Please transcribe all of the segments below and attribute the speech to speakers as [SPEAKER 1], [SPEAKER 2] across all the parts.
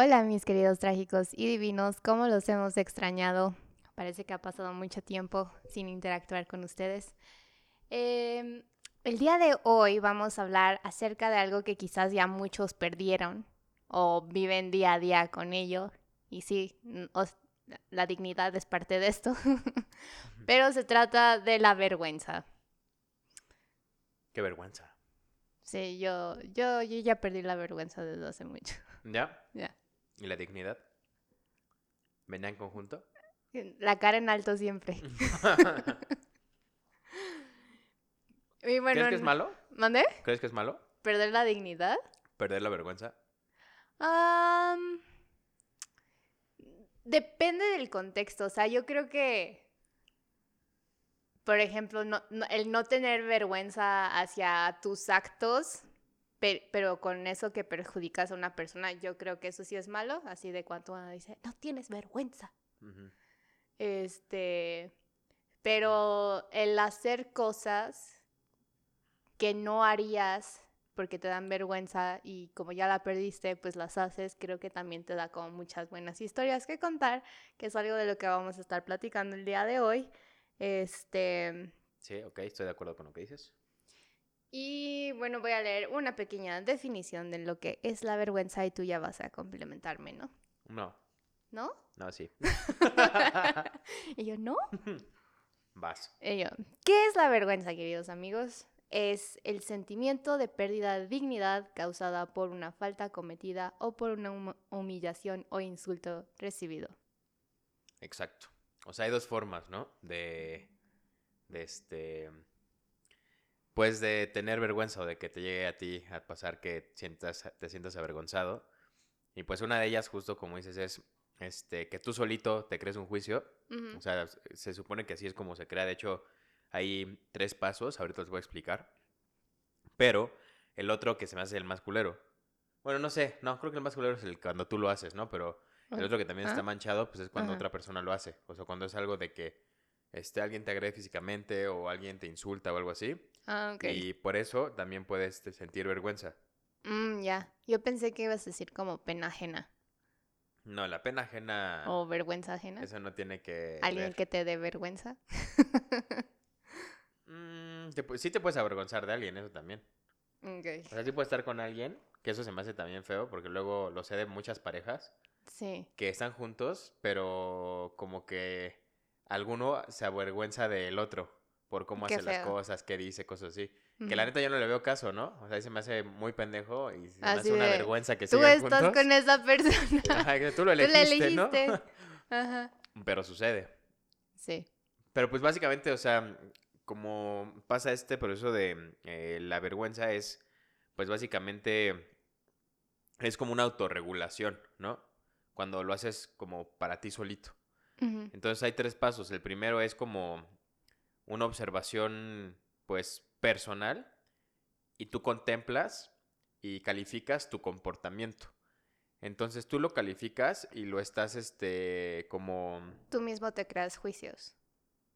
[SPEAKER 1] Hola mis queridos trágicos y divinos, ¿cómo los hemos extrañado? Parece que ha pasado mucho tiempo sin interactuar con ustedes. Em, el día de hoy vamos a hablar acerca de algo que quizás ya muchos perdieron o viven día a día con ello. Y sí, la dignidad es parte de esto. Pero se trata de la vergüenza.
[SPEAKER 2] Qué vergüenza.
[SPEAKER 1] Sí, yo, yo, yo ya perdí la vergüenza desde hace mucho.
[SPEAKER 2] ¿Ya? ¿Y la dignidad? ¿Venía en conjunto?
[SPEAKER 1] La cara en alto siempre.
[SPEAKER 2] ¿Crees que es malo?
[SPEAKER 1] ¿Mandé?
[SPEAKER 2] ¿Crees que es malo?
[SPEAKER 1] ¿Perder la dignidad?
[SPEAKER 2] ¿Perder la vergüenza?
[SPEAKER 1] depende del contexto. O sea, yo creo que, por ejemplo, el no tener vergüenza hacia tus actos pero, con eso que perjudicas a una persona, yo creo que eso sí es malo, así de cuanto uno dice, no tienes vergüenza. Este, pero el hacer cosas que no harías porque te dan vergüenza y como ya la perdiste, pues las haces, creo que también te da como muchas buenas historias que contar, que es algo de lo que vamos a estar platicando el día de hoy. Este...
[SPEAKER 2] Sí, ok, estoy de acuerdo con lo que dices.
[SPEAKER 1] Y bueno, voy a leer una pequeña definición de lo que es la vergüenza y tú ya vas a complementarme, ¿no?
[SPEAKER 2] No.
[SPEAKER 1] ¿No?
[SPEAKER 2] No, sí.
[SPEAKER 1] y yo, ¿no?
[SPEAKER 2] Vas.
[SPEAKER 1] Y yo, ¿qué es la vergüenza, queridos amigos? Es el sentimiento de pérdida de dignidad causada por una falta cometida o por una humillación o insulto recibido.
[SPEAKER 2] Exacto. O sea, hay dos formas, ¿no? De, de este pues de tener vergüenza o de que te llegue a ti a pasar que sientas, te sientas avergonzado. Y pues una de ellas, justo como dices, es este, que tú solito te crees un juicio. O sea, se supone que así es como se crea. De hecho, hay tres pasos, ahorita los voy a explicar. Pero el otro que se me hace el más culero. Bueno, no sé, no, creo que el más culero es el cuando tú lo haces, ¿no? Pero el otro que también está manchado, pues es cuando otra persona lo hace. O sea, cuando es algo de que este, alguien te agrede físicamente o alguien te insulta o algo así.
[SPEAKER 1] Ah, ok.
[SPEAKER 2] Y por eso también puedes este, sentir vergüenza.
[SPEAKER 1] Mm, ya. Yo pensé que ibas a decir como pena ajena.
[SPEAKER 2] No, la pena ajena.
[SPEAKER 1] O vergüenza ajena.
[SPEAKER 2] Eso no tiene que.
[SPEAKER 1] ¿Alguien que te dé vergüenza?
[SPEAKER 2] mm, sí te puedes avergonzar de alguien, eso también.
[SPEAKER 1] Ok.
[SPEAKER 2] O sea, sí puedes estar con alguien, que eso se me hace también feo, porque luego lo sé de muchas parejas.
[SPEAKER 1] Sí.
[SPEAKER 2] Que están juntos, pero como que alguno se avergüenza del otro por cómo hace las cosas, qué dice, cosas así. Que la neta yo no le veo caso, ¿no? O sea, se me hace muy pendejo y se me hace una vergüenza que
[SPEAKER 1] Tú estás con esa persona.
[SPEAKER 2] Ajá, tú lo elegiste, ¿no? Ajá. Pero sucede.
[SPEAKER 1] Sí.
[SPEAKER 2] Pero pues básicamente, o sea, como pasa este proceso de eh, la vergüenza es, pues básicamente es como una autorregulación, ¿no? Cuando lo haces como para ti solito. Entonces hay tres pasos. El primero es como una observación, pues, personal y tú contemplas y calificas tu comportamiento. Entonces tú lo calificas y lo estás, este, como...
[SPEAKER 1] Tú mismo te creas juicios.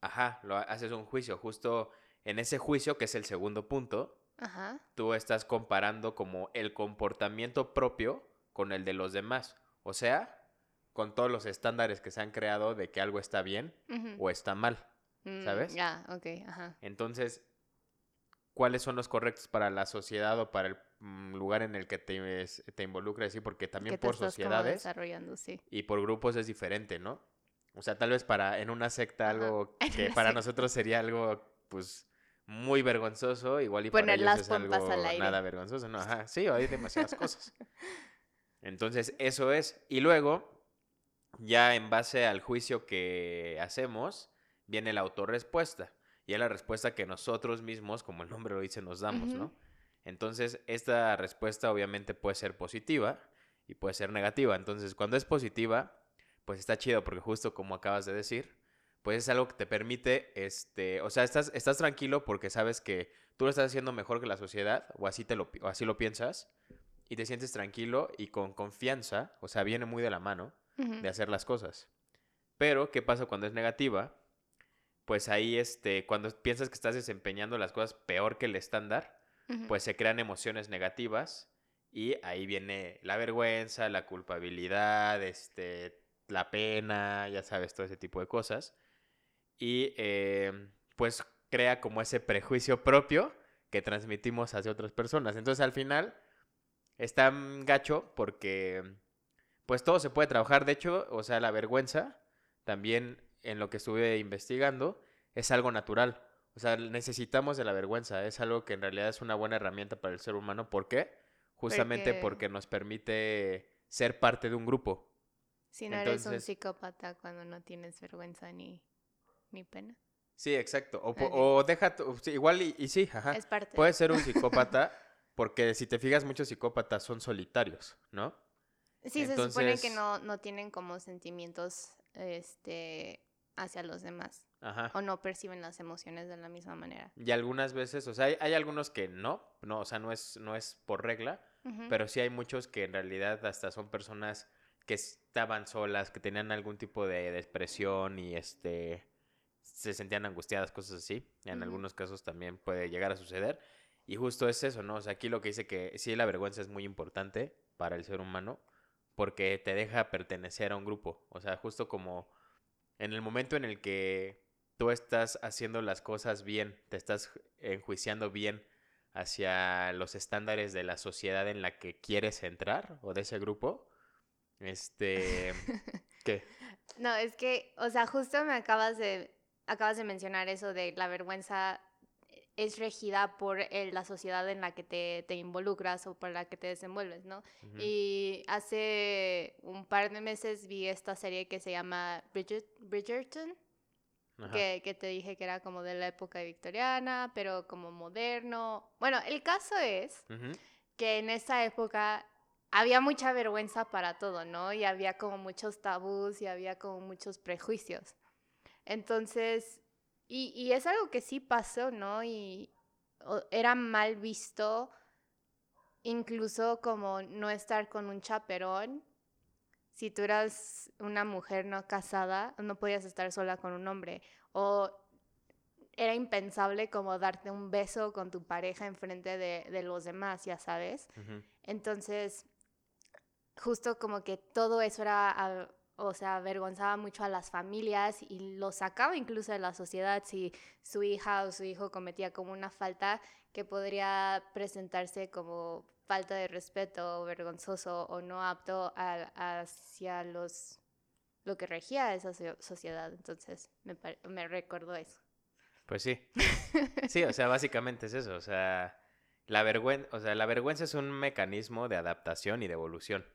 [SPEAKER 2] Ajá, lo haces un juicio. Justo en ese juicio, que es el segundo punto, Ajá. tú estás comparando como el comportamiento propio con el de los demás. O sea, con todos los estándares que se han creado de que algo está bien o está mal, mm, ¿sabes?
[SPEAKER 1] Ya, ok, ajá.
[SPEAKER 2] Entonces, ¿cuáles son los correctos para la sociedad o para el mm, lugar en el que te, te involucras? Sí, porque también por sociedades
[SPEAKER 1] desarrollando, sí.
[SPEAKER 2] y por grupos es diferente, ¿no? O sea, tal vez para en una secta algo que para nosotros sería algo, pues, muy vergonzoso, igual y para ellos es algo nada vergonzoso, ¿no? Ajá, sí, hay demasiadas cosas. Entonces, eso es. Y luego, ya en base al juicio que hacemos, viene la autorrespuesta. Y es la respuesta que nosotros mismos, como el nombre lo dice, nos damos, ¿no? Entonces, esta respuesta obviamente puede ser positiva y puede ser negativa. Entonces, cuando es positiva, pues está chido porque justo como acabas de decir, pues es algo que te permite, este, o sea, estás, estás tranquilo porque sabes que tú lo estás haciendo mejor que la sociedad, o así, te lo, o así lo piensas, y te sientes tranquilo y con confianza, o sea, viene muy de la mano, de hacer las cosas. Pero, ¿qué pasa cuando es negativa? Pues ahí, este, cuando piensas que estás desempeñando las cosas peor que el estándar, pues se crean emociones negativas Y ahí viene la vergüenza, la culpabilidad, este, la pena, ya sabes, todo ese tipo de cosas. Y eh, pues crea como ese prejuicio propio que transmitimos hacia otras personas. Entonces al final está gacho porque pues todo se puede trabajar. De hecho, o sea, la vergüenza también en lo que estuve investigando es algo natural. O sea, necesitamos de la vergüenza. Es algo que en realidad es una buena herramienta para el ser humano. ¿Por qué? Justamente porque, nos permite ser parte de un grupo.
[SPEAKER 1] Si no eres un psicópata cuando no tienes vergüenza ni, ni pena.
[SPEAKER 2] Sí, exacto. O, o deja, igual y, sí, ajá. Es parte. Puedes ser un psicópata porque si te fijas, muchos psicópatas son solitarios, ¿no?
[SPEAKER 1] Sí, se supone que no, no tienen como sentimientos este, hacia los demás. Ajá. O no perciben las emociones de la misma manera.
[SPEAKER 2] Y algunas veces, o sea, hay, hay algunos que no, no, o sea, no es, no es por regla, pero sí hay muchos que en realidad hasta son personas que estaban solas, que tenían algún tipo de depresión y este se sentían angustiadas, cosas así. En algunos casos también puede llegar a suceder. Y justo es eso, ¿no? O sea, aquí lo que dice que sí, la vergüenza es muy importante para el ser humano porque te deja pertenecer a un grupo. O sea, justo como en el momento en el que tú estás haciendo las cosas bien, te estás enjuiciando bien hacia los estándares de la sociedad en la que quieres entrar o de ese grupo, este... ¿Qué?
[SPEAKER 1] No, es que, o sea, justo me acabas de, acabas de mencionar eso de la vergüenza es regida por la sociedad en la que te, involucras o por la que te desenvuelves, ¿no? Y hace un par de meses vi esta serie que se llama Bridgerton, que, te dije que era como de la época victoriana, pero como moderno. Bueno, el caso es que en esa época había mucha vergüenza para todo, ¿no? Y había como muchos tabús y había como muchos prejuicios. Entonces, y, es algo que sí pasó, ¿no? Y era mal visto incluso como no estar con un chaperón. Si tú eras una mujer no casada, no podías estar sola con un hombre. O era impensable como darte un beso con tu pareja enfrente de, de los demás, ya sabes. Entonces, justo como que todo eso era o sea, avergonzaba mucho a las familias y lo sacaba incluso de la sociedad si su hija o su hijo cometía como una falta que podría presentarse como falta de respeto, vergonzoso o no apto hacia los lo que regía esa sociedad. Entonces, me, me recordó eso.
[SPEAKER 2] Pues sí. Sí, o sea, básicamente es eso. O sea, la, vergüenza, o sea, la vergüenza es un mecanismo de adaptación y de evolución.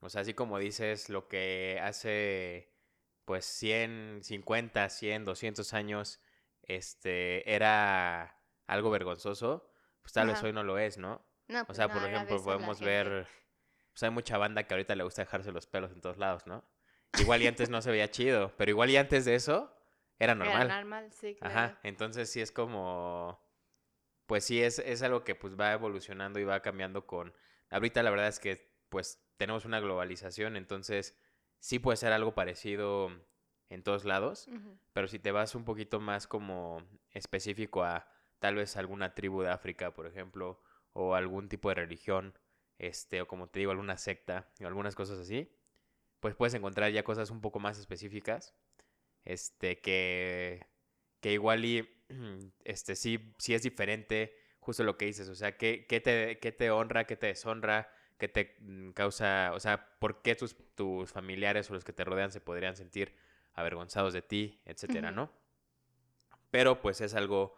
[SPEAKER 2] O sea, así como dices, lo que hace pues 100, 50, 100, 200 años este, era algo vergonzoso, pues tal vez hoy no lo es, ¿no? o pues sea, por ejemplo, podemos ver, pues hay mucha banda que ahorita le gusta dejarse los pelos en todos lados, ¿no? Igual y antes no se veía chido, pero igual y antes de eso era normal.
[SPEAKER 1] Era normal, sí, claro.
[SPEAKER 2] Ajá, entonces sí es como, pues sí es, es algo que pues va evolucionando y va cambiando con, ahorita la verdad es que pues tenemos una globalización, entonces sí puede ser algo parecido en todos lados, pero si te vas un poquito más como específico a tal vez alguna tribu de África, por ejemplo, o algún tipo de religión, este, o como te digo, alguna secta, o algunas cosas así, pues puedes encontrar ya cosas un poco más específicas, este, que, que igual y, este, sí, sí es diferente, justo lo que dices, o sea, ¿qué, qué te, qué te honra, qué te deshonra, que te mm, causa, o sea, por qué tus, tus familiares o los que te rodean se podrían sentir avergonzados de ti, etcétera, ¿no? Pero pues es algo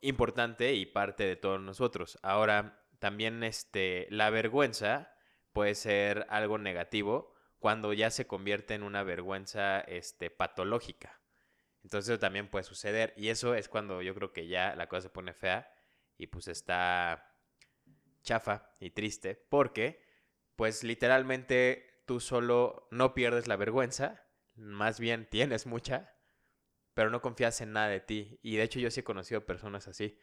[SPEAKER 2] importante y parte de todos nosotros. Ahora, también este, la vergüenza puede ser algo negativo cuando ya se convierte en una vergüenza este, patológica. Entonces eso también puede suceder y eso es cuando yo creo que ya la cosa se pone fea y pues está chafa y triste porque, pues literalmente tú solo no pierdes la vergüenza, más bien tienes mucha, pero no confías en nada de ti. Y de hecho yo sí he conocido personas así.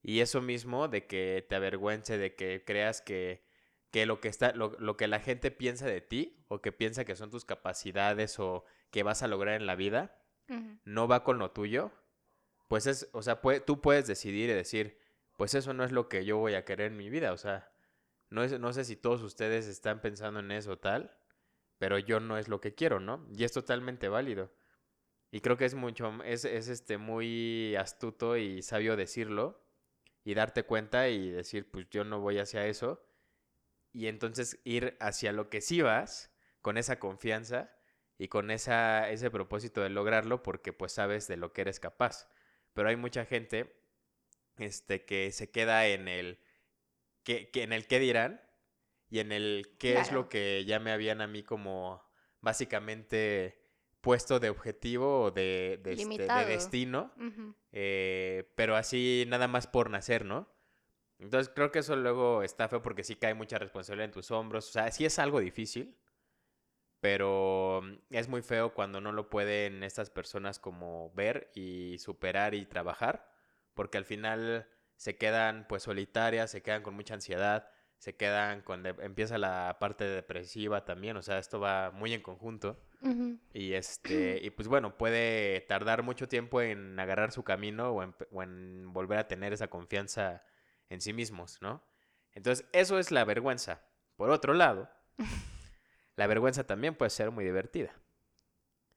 [SPEAKER 2] Y eso mismo de que te avergüence, de que creas que, que lo que está, lo, que la gente piensa de ti, o que piensa que son tus capacidades o que vas a lograr en la vida, no va con lo tuyo, pues es, o sea, tú puedes decidir y decir, pues eso no es lo que yo voy a querer en mi vida, o sea, no, no sé si todos ustedes están pensando en eso tal, pero yo no es lo que quiero, ¿no? Y es totalmente válido. Y creo que es mucho, es, es este, muy astuto y sabio decirlo y darte cuenta y decir, pues yo no voy hacia eso. Y entonces ir hacia lo que sí vas, con esa confianza y con esa, ese propósito de lograrlo, porque pues sabes de lo que eres capaz. Pero hay mucha gente este, que se queda en el que, en el qué dirán y en el qué es lo que ya me habían a mí como básicamente puesto de objetivo o de, de, este, destino, eh, pero así nada más por nacer, ¿no? Entonces creo que eso luego está feo porque sí cae mucha responsabilidad en tus hombros, o sea, sí es algo difícil, pero es muy feo cuando no lo pueden estas personas como ver y superar y trabajar, porque al final se quedan pues solitarias, se quedan con mucha ansiedad, se quedan cuando empieza la parte depresiva también, o sea, esto va muy en conjunto. Y este, y pues bueno, puede tardar mucho tiempo en agarrar su camino o en, volver a tener esa confianza en sí mismos, ¿no? Entonces, eso es la vergüenza. Por otro lado, la vergüenza también puede ser muy divertida.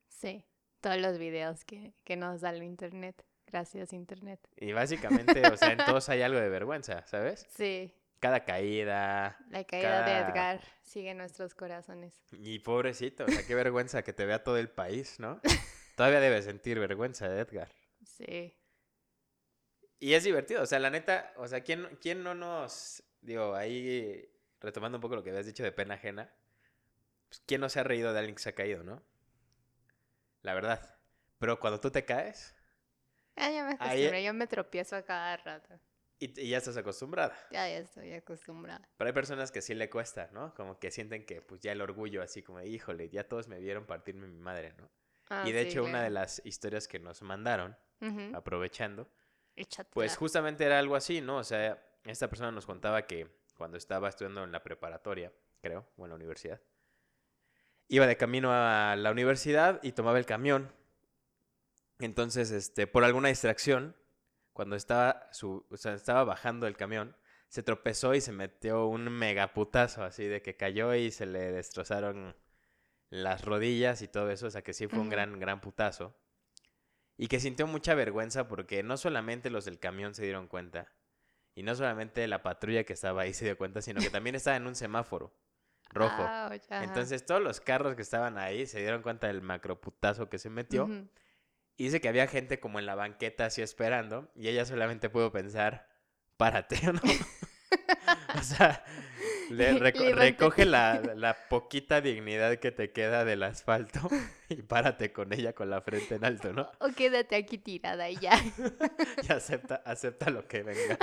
[SPEAKER 1] Sí, todos los videos que, que nos da el internet. Gracias, internet.
[SPEAKER 2] Y básicamente, o sea, en todos hay algo de vergüenza, ¿sabes?
[SPEAKER 1] Sí
[SPEAKER 2] cada caída.
[SPEAKER 1] La caída de Edgar sigue en nuestros corazones.
[SPEAKER 2] Y pobrecito, o sea, qué vergüenza que te vea todo el país, ¿no? Todavía debes sentir vergüenza de Edgar.
[SPEAKER 1] Sí.
[SPEAKER 2] Y es divertido, o sea, la neta, o sea, ¿quién, quién no nos, digo, ahí retomando un poco lo que habías dicho de pena ajena, pues, ¿quién no se ha reído de alguien que se ha caído, no? La verdad. Pero cuando tú te caes...
[SPEAKER 1] Ah, ya me acostumbré, yo me tropiezo a cada rato.
[SPEAKER 2] Y, ya estás acostumbrada.
[SPEAKER 1] Ya, ya estoy acostumbrada.
[SPEAKER 2] Pero hay personas que sí le cuesta, ¿no? Como que sienten que pues ya el orgullo, así como, híjole, ya todos me vieron partirme mi madre, ¿no? Ah, y de hecho, una de las historias que nos mandaron, aprovechando, pues justamente era algo así, ¿no? O sea, esta persona nos contaba que cuando estaba estudiando en la preparatoria, creo, o en la universidad, iba de camino a la universidad y tomaba el camión. Entonces, este, por alguna distracción, cuando estaba, su, o sea, estaba bajando el camión, se tropezó y se metió un megaputazo así de que cayó y se le destrozaron las rodillas y todo eso, o sea que sí fue un gran, gran putazo. Y que sintió mucha vergüenza porque no solamente los del camión se dieron cuenta, y no solamente la patrulla que estaba ahí se dio cuenta, sino que también estaba en un semáforo rojo. Entonces todos los carros que estaban ahí se dieron cuenta del macroputazo que se metió. Y dice que había gente como en la banqueta así esperando y ella solamente pudo pensar, párate, ¿no? o sea, le recoge la, poquita dignidad que te queda del asfalto y párate con ella con la frente en alto, ¿no?
[SPEAKER 1] O quédate aquí tirada y ya.
[SPEAKER 2] y acepta, acepta lo que venga.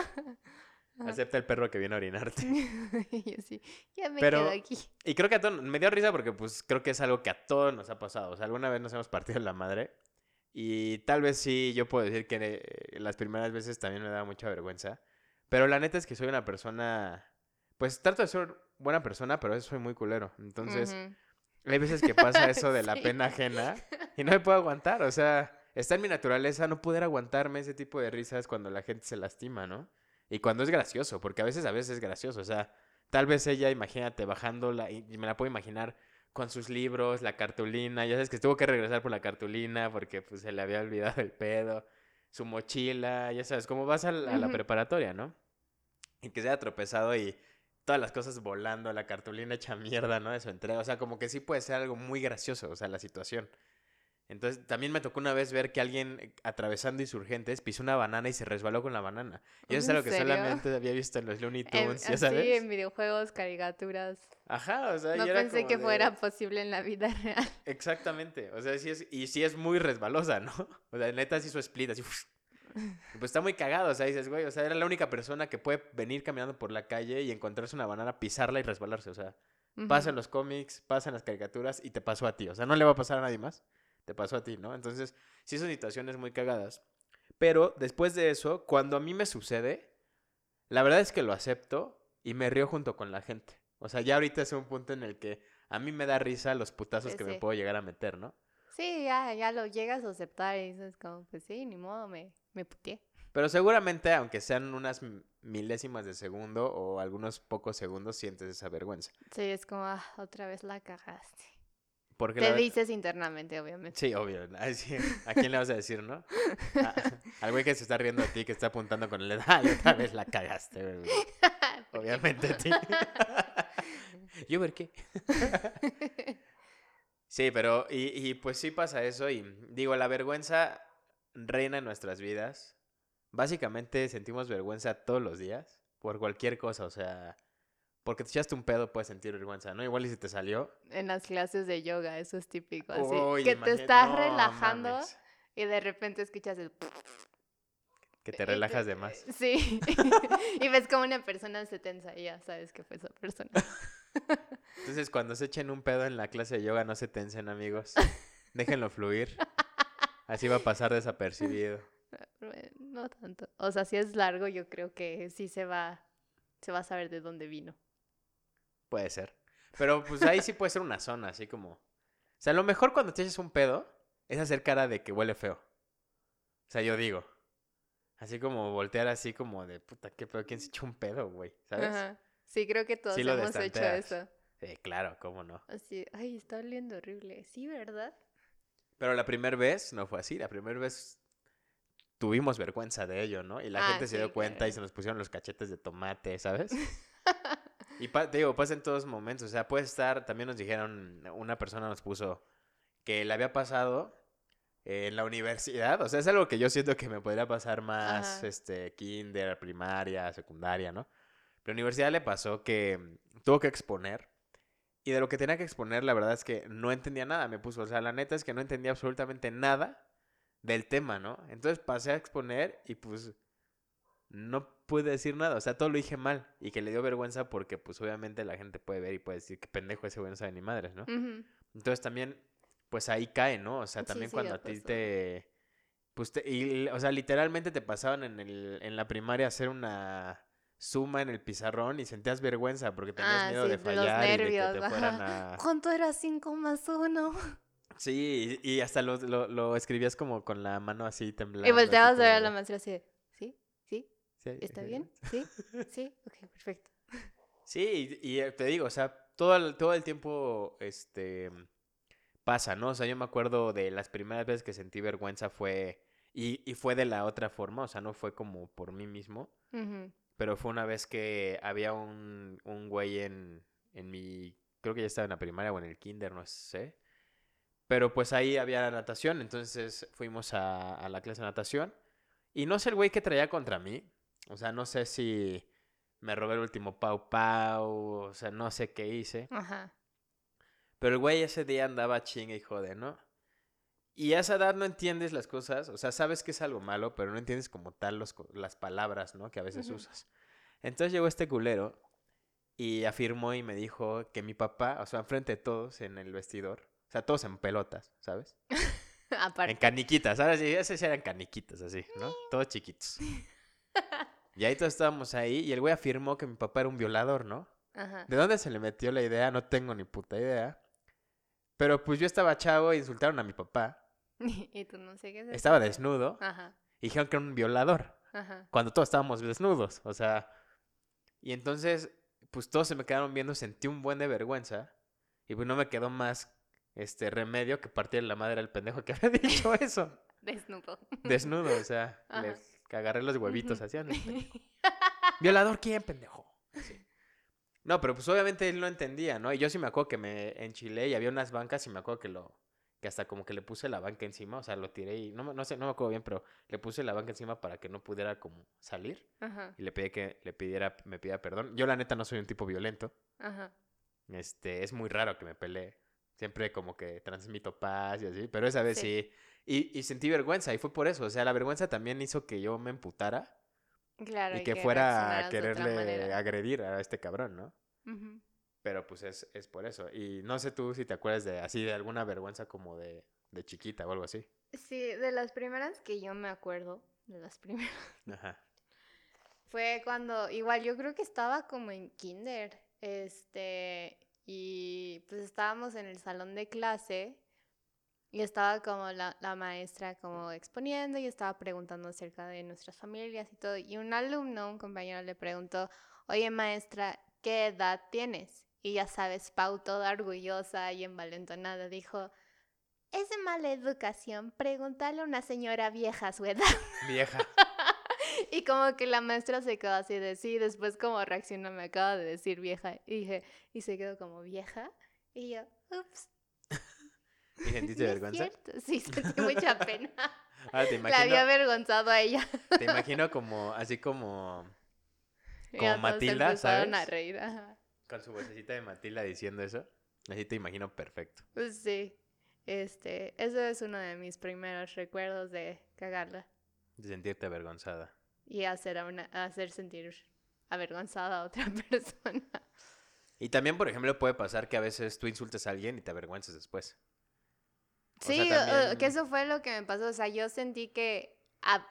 [SPEAKER 2] Acepta el perro que viene a orinarte.
[SPEAKER 1] Yo sí, ya me quedo aquí.
[SPEAKER 2] Y creo que a todos, me dio risa porque pues creo que es algo que a todos nos ha pasado. O sea, alguna vez nos hemos partido la madre y tal vez sí, yo puedo decir que eh, las primeras veces también me da mucha vergüenza. Pero la neta es que soy una persona, pues trato de ser buena persona, pero soy muy culero. Entonces, hay veces que pasa eso de la pena ajena y no me puedo aguantar. O sea, está en mi naturaleza no poder aguantarme ese tipo de risas cuando la gente se lastima, ¿no? Y cuando es gracioso, porque a veces, a veces es gracioso. O sea, tal vez ella, imagínate, bajándola, y me la puedo imaginar con sus libros, la cartulina, ya sabes que tuvo que regresar por la cartulina porque pues se le había olvidado el pedo, su mochila, ya sabes, como vas a la, preparatoria, ¿no? Y que se haya tropezado y todas las cosas volando, la cartulina hecha mierda, ¿no? De su entrega, o sea, como que sí puede ser algo muy gracioso, o sea, la situación. Entonces, también me tocó una vez ver que alguien eh, atravesando insurgentes pisó una banana y se resbaló con la banana. Y eso es algo que solamente había visto en los Looney Tunes, ya sabes.
[SPEAKER 1] Sí, en videojuegos, caricaturas.
[SPEAKER 2] Ajá, o sea,
[SPEAKER 1] no pensé que fuera posible en la vida real.
[SPEAKER 2] Exactamente, o sea, sí es, y sí es muy resbalosa, ¿no? O sea, neta sí hizo split, así, pues está muy cagado, o sea, dices, güey, o sea, era la única persona que puede venir caminando por la calle y encontrarse una banana, pisarla y resbalarse, o sea, pasa en los cómics, pasa en las caricaturas y te pasó a ti, o sea, no le va a pasar a nadie más te pasó a ti, ¿no? Entonces, sí son situaciones muy cagadas. Pero después de eso, cuando a mí me sucede, la verdad es que lo acepto y me río junto con la gente. O sea, ya ahorita es un punto en el que a mí me da risa los putazos que me puedo llegar a meter, ¿no?
[SPEAKER 1] Sí, ya, ya lo llegas a aceptar y dices como, pues sí, ni modo, me, me putié.
[SPEAKER 2] Pero seguramente, aunque sean unas milésimas de segundo o algunos pocos segundos sientes esa vergüenza.
[SPEAKER 1] Sí, es como, ah, otra vez la cagaste. Porque Te dices internamente, obviamente.
[SPEAKER 2] Sí, obvio. ¿A quién le vas a decir, no? al güey que se está riendo a ti, que está apuntando con el dedo. Ay, otra vez la cagaste, Obviamente a ti. ¿Yo ver qué? sí, pero, y, y pues sí pasa eso. Y digo, la vergüenza reina en nuestras vidas. Básicamente sentimos vergüenza todos los días por cualquier cosa, o sea, porque te echaste un pedo puedes sentir vergüenza, ¿no? Igual y si te salió.
[SPEAKER 1] En las clases de yoga, eso es típico, así. que te estás relajando y de repente escuchas el...
[SPEAKER 2] Que te relajas de más.
[SPEAKER 1] Sí. y ves como una persona se tensa y ya sabes que fue esa persona.
[SPEAKER 2] Entonces, cuando se echen un pedo en la clase de yoga, no se tensen, amigos. Déjenlo fluir. Así va a pasar desapercibido.
[SPEAKER 1] No tanto. O sea, si es largo, yo creo que sí se va, se va a saber de dónde vino.
[SPEAKER 2] Puede ser. Pero pues ahí sí puede ser una zona, así como. O sea, lo mejor cuando te echas un pedo es hacer cara de que huele feo. O sea, yo digo. Así como voltear así como de puta, qué pedo, ¿quién se echó un pedo, güey? ¿Sabes?
[SPEAKER 1] Sí, creo que todos hemos hecho eso.
[SPEAKER 2] Sí, claro, cómo no.
[SPEAKER 1] Así, ay, está oliendo horrible. Sí, ¿verdad?
[SPEAKER 2] Pero la primera vez no fue así. La primera vez tuvimos vergüenza de ello, ¿no? Y la ah, gente se dio cuenta y se nos pusieron los cachetes de tomate, ¿sabes? y te digo, pasa en todos momentos. O sea, puede estar, también nos dijeron, una persona nos puso que le había pasado en la universidad. O sea, es algo que yo siento que me podría pasar más, este, kinder, primaria, secundaria, ¿no? La universidad le pasó que tuvo que exponer. Y de lo que tenía que exponer, la verdad es que no entendía nada. Me puso, o sea, la neta es que no entendía absolutamente nada del tema, ¿no? Entonces pasé a exponer y pues no pude decir nada, o sea, todo lo dije mal y que le dio vergüenza porque pues obviamente la gente puede ver y puede decir que pendejo ese güey no sabe ni madres, ¿no? Entonces también pues ahí cae, ¿no? O sea, también cuando a ti te pues te, y, o sea, literalmente te pasaban en el en la primaria a hacer una suma en el pizarrón y sentías vergüenza porque tenías ah, miedo de fallar y de que te fueran a
[SPEAKER 1] ¿Cuánto era 5 más 1?
[SPEAKER 2] Sí, y, hasta lo, lo, escribías como con la mano así temblando.
[SPEAKER 1] Y volteabas a ver a la maestra así, ¿sí? ¿Sí? ¿Está bien? ¿Sí? ¿Sí? Ok, perfecto.
[SPEAKER 2] Sí, y, te digo, o sea, todo el, todo el tiempo, este, pasa, ¿no? O sea, yo me acuerdo de las primeras veces que sentí vergüenza fue, y, y fue de la otra forma, o sea, no fue como por mí mismo, pero fue una vez que había un, un güey en, en mi, creo que ya estaba en la primaria o en el kinder, no sé, pero pues ahí había natación, entonces fuimos a, la clase de natación. Y no sé el güey que traía contra mí. O sea, no sé si me robé el último Pau Pau, o sea, no sé qué hice. Ajá. Pero el güey ese día andaba chingue y jode, ¿no? Y a esa edad no entiendes las cosas, o sea, sabes que es algo malo, pero no entiendes como tal los, las palabras, ¿no? Que a veces usas. Entonces llegó este culero y afirmó y me dijo que mi papá, o sea, enfrente de todos en el vestidor, sea, todos en pelotas, ¿sabes? Aparte. En caniquitas, ¿sabes? Sí, esos eran caniquitas así, ¿no? Todos chiquitos. y ahí todos estábamos ahí y el güey afirmó que mi papá era un violador, ¿no? Ajá. ¿De dónde se le metió la idea? No tengo ni puta idea. Pero pues yo estaba chavo e insultaron a mi papá.
[SPEAKER 1] y tú no sé qué
[SPEAKER 2] Estaba desnudo. Ajá. Y dijeron que era un violador. Ajá. Cuando todos estábamos desnudos. O sea. Y entonces, pues todos se me quedaron viendo, sentí un buen de vergüenza. Y pues no me quedó más este remedio que partía la madre del pendejo que había dicho eso.
[SPEAKER 1] Desnudo.
[SPEAKER 2] Desnudo, o sea, agarré los huevitos así. ¿Violador quién, pendejo? No, pero pues obviamente él no entendía, ¿no? Y yo sí me acuerdo que me enchilé y había unas bancas y me acuerdo que lo que hasta como que le puse la banca encima, o sea, lo tiré y no, no sé, no me acuerdo bien, pero le puse la banca encima para que no pudiera como salir. Ajá. Y le pedí que le pidiera, me pidiera perdón. Yo la neta no soy un tipo violento. Ajá. Este, es muy raro que me pelee. Siempre como que transmito paz y así, pero esa vez sí. Y, sentí vergüenza y fue por eso. O sea, la vergüenza también hizo que yo me emputara. Claro. Y, que, fuera a quererle agredir a este cabrón, ¿no? Pero pues es, es por eso. Y no sé tú si te acuerdas de así, de alguna vergüenza como de, de chiquita o algo así.
[SPEAKER 1] Sí, de las primeras que yo me acuerdo, de las primeras. Ajá. Fue cuando, igual yo creo que estaba como en kinder, este, y pues estábamos en el salón de clase y estaba como la, la, maestra como exponiendo y estaba preguntando acerca de nuestras familias y todo. Y un alumno, un compañero le preguntó, oye maestra, ¿qué edad tienes? Y ya sabes, Pau toda orgullosa y envalentonada dijo, es de mala educación preguntarle a una señora vieja su edad. Vieja. y como que la maestra se quedó así de sí, después como reaccionó, me acaba de decir vieja. Y dije, y se quedó como vieja. Y yo, ups.
[SPEAKER 2] ¿Y sentiste vergüenza?
[SPEAKER 1] Sí, sentí mucha pena. Ah, te imagino. La había avergonzado a ella.
[SPEAKER 2] Te imagino como, así como, como Matilda, ¿sabes? A reír, Con su vocecita de Matilda diciendo eso. Así te imagino perfecto.
[SPEAKER 1] Pues sí. Este, eso es uno de mis primeros recuerdos de cagarla.
[SPEAKER 2] De sentirte avergonzada.
[SPEAKER 1] Y hacer, a una, hacer sentir avergonzada a otra persona.
[SPEAKER 2] Y también, por ejemplo, puede pasar que a veces tú insultes a alguien y te avergüences después.
[SPEAKER 1] Sí, que eso fue lo que me pasó. O sea, yo sentí que,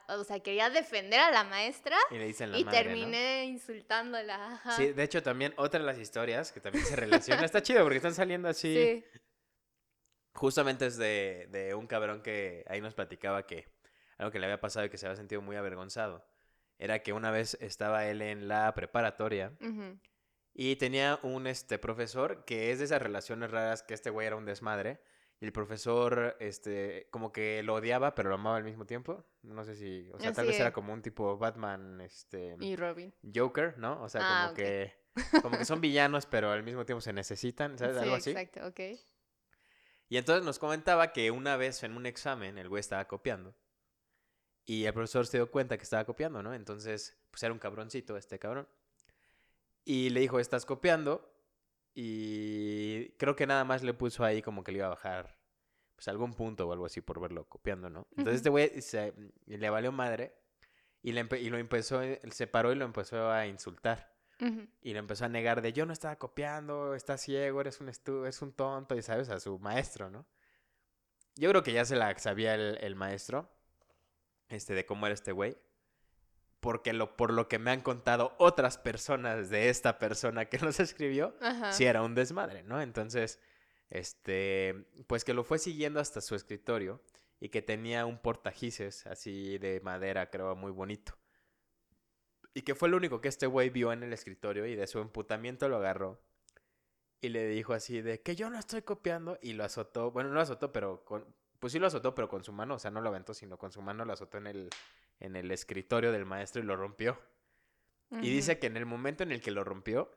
[SPEAKER 1] o sea, quería defender a la maestra y, terminé insultándola.
[SPEAKER 2] Sí, de hecho también otra de las historias que también se relaciona, está chido porque están saliendo así. Sí. Justamente es de, de, un cabrón que ahí nos platicaba que algo que le había pasado y que se había sentido muy avergonzado. Era que una vez estaba él en la preparatoria y tenía un este, profesor que es de esas relaciones raras que este güey era un desmadre y el profesor, este, como que lo odiaba, pero lo amaba al mismo tiempo. No sé si, o sea, tal vez era como un tipo Batman, este...
[SPEAKER 1] Y Robin.
[SPEAKER 2] Joker, ¿no? O sea, ah, como que... Como que son villanos, pero al mismo tiempo se necesitan, ¿sabes? Algo así.
[SPEAKER 1] exacto, ok.
[SPEAKER 2] Y entonces nos comentaba que una vez en un examen el güey estaba copiando. Y el profesor se dio cuenta que estaba copiando, ¿no? Entonces, pues era un cabroncito este cabrón. Y le dijo, estás copiando, y creo que nada más le puso ahí como que le iba a bajar pues algún punto o algo así por verlo copiando, ¿no? Entonces este güey le valió madre y, le y lo empezó, se paró y lo empezó a insultar. Y le empezó a negar de yo no estaba copiando, estás ciego, eres un estu es un tonto, y sabes, a su maestro, ¿no? Yo creo que ya se la sabía el, el maestro, este, de cómo era este güey porque lo, por lo que me han contado otras personas de esta persona que nos escribió, sí era un desmadre, ¿no? Entonces, este, pues que lo fue siguiendo hasta su escritorio y que tenía un portajices así de madera, creo, muy bonito. Y que fue lo único que este güey vio en el escritorio y de su emputamiento lo agarró y le dijo así de que yo no estoy copiando y lo azotó, bueno, no lo azotó, pero con, pues sí lo azotó, pero con su mano, o sea, no lo aventó, sino con su mano lo azotó en el, en el escritorio del maestro y lo rompió. Y dice que en el momento en el que lo rompió,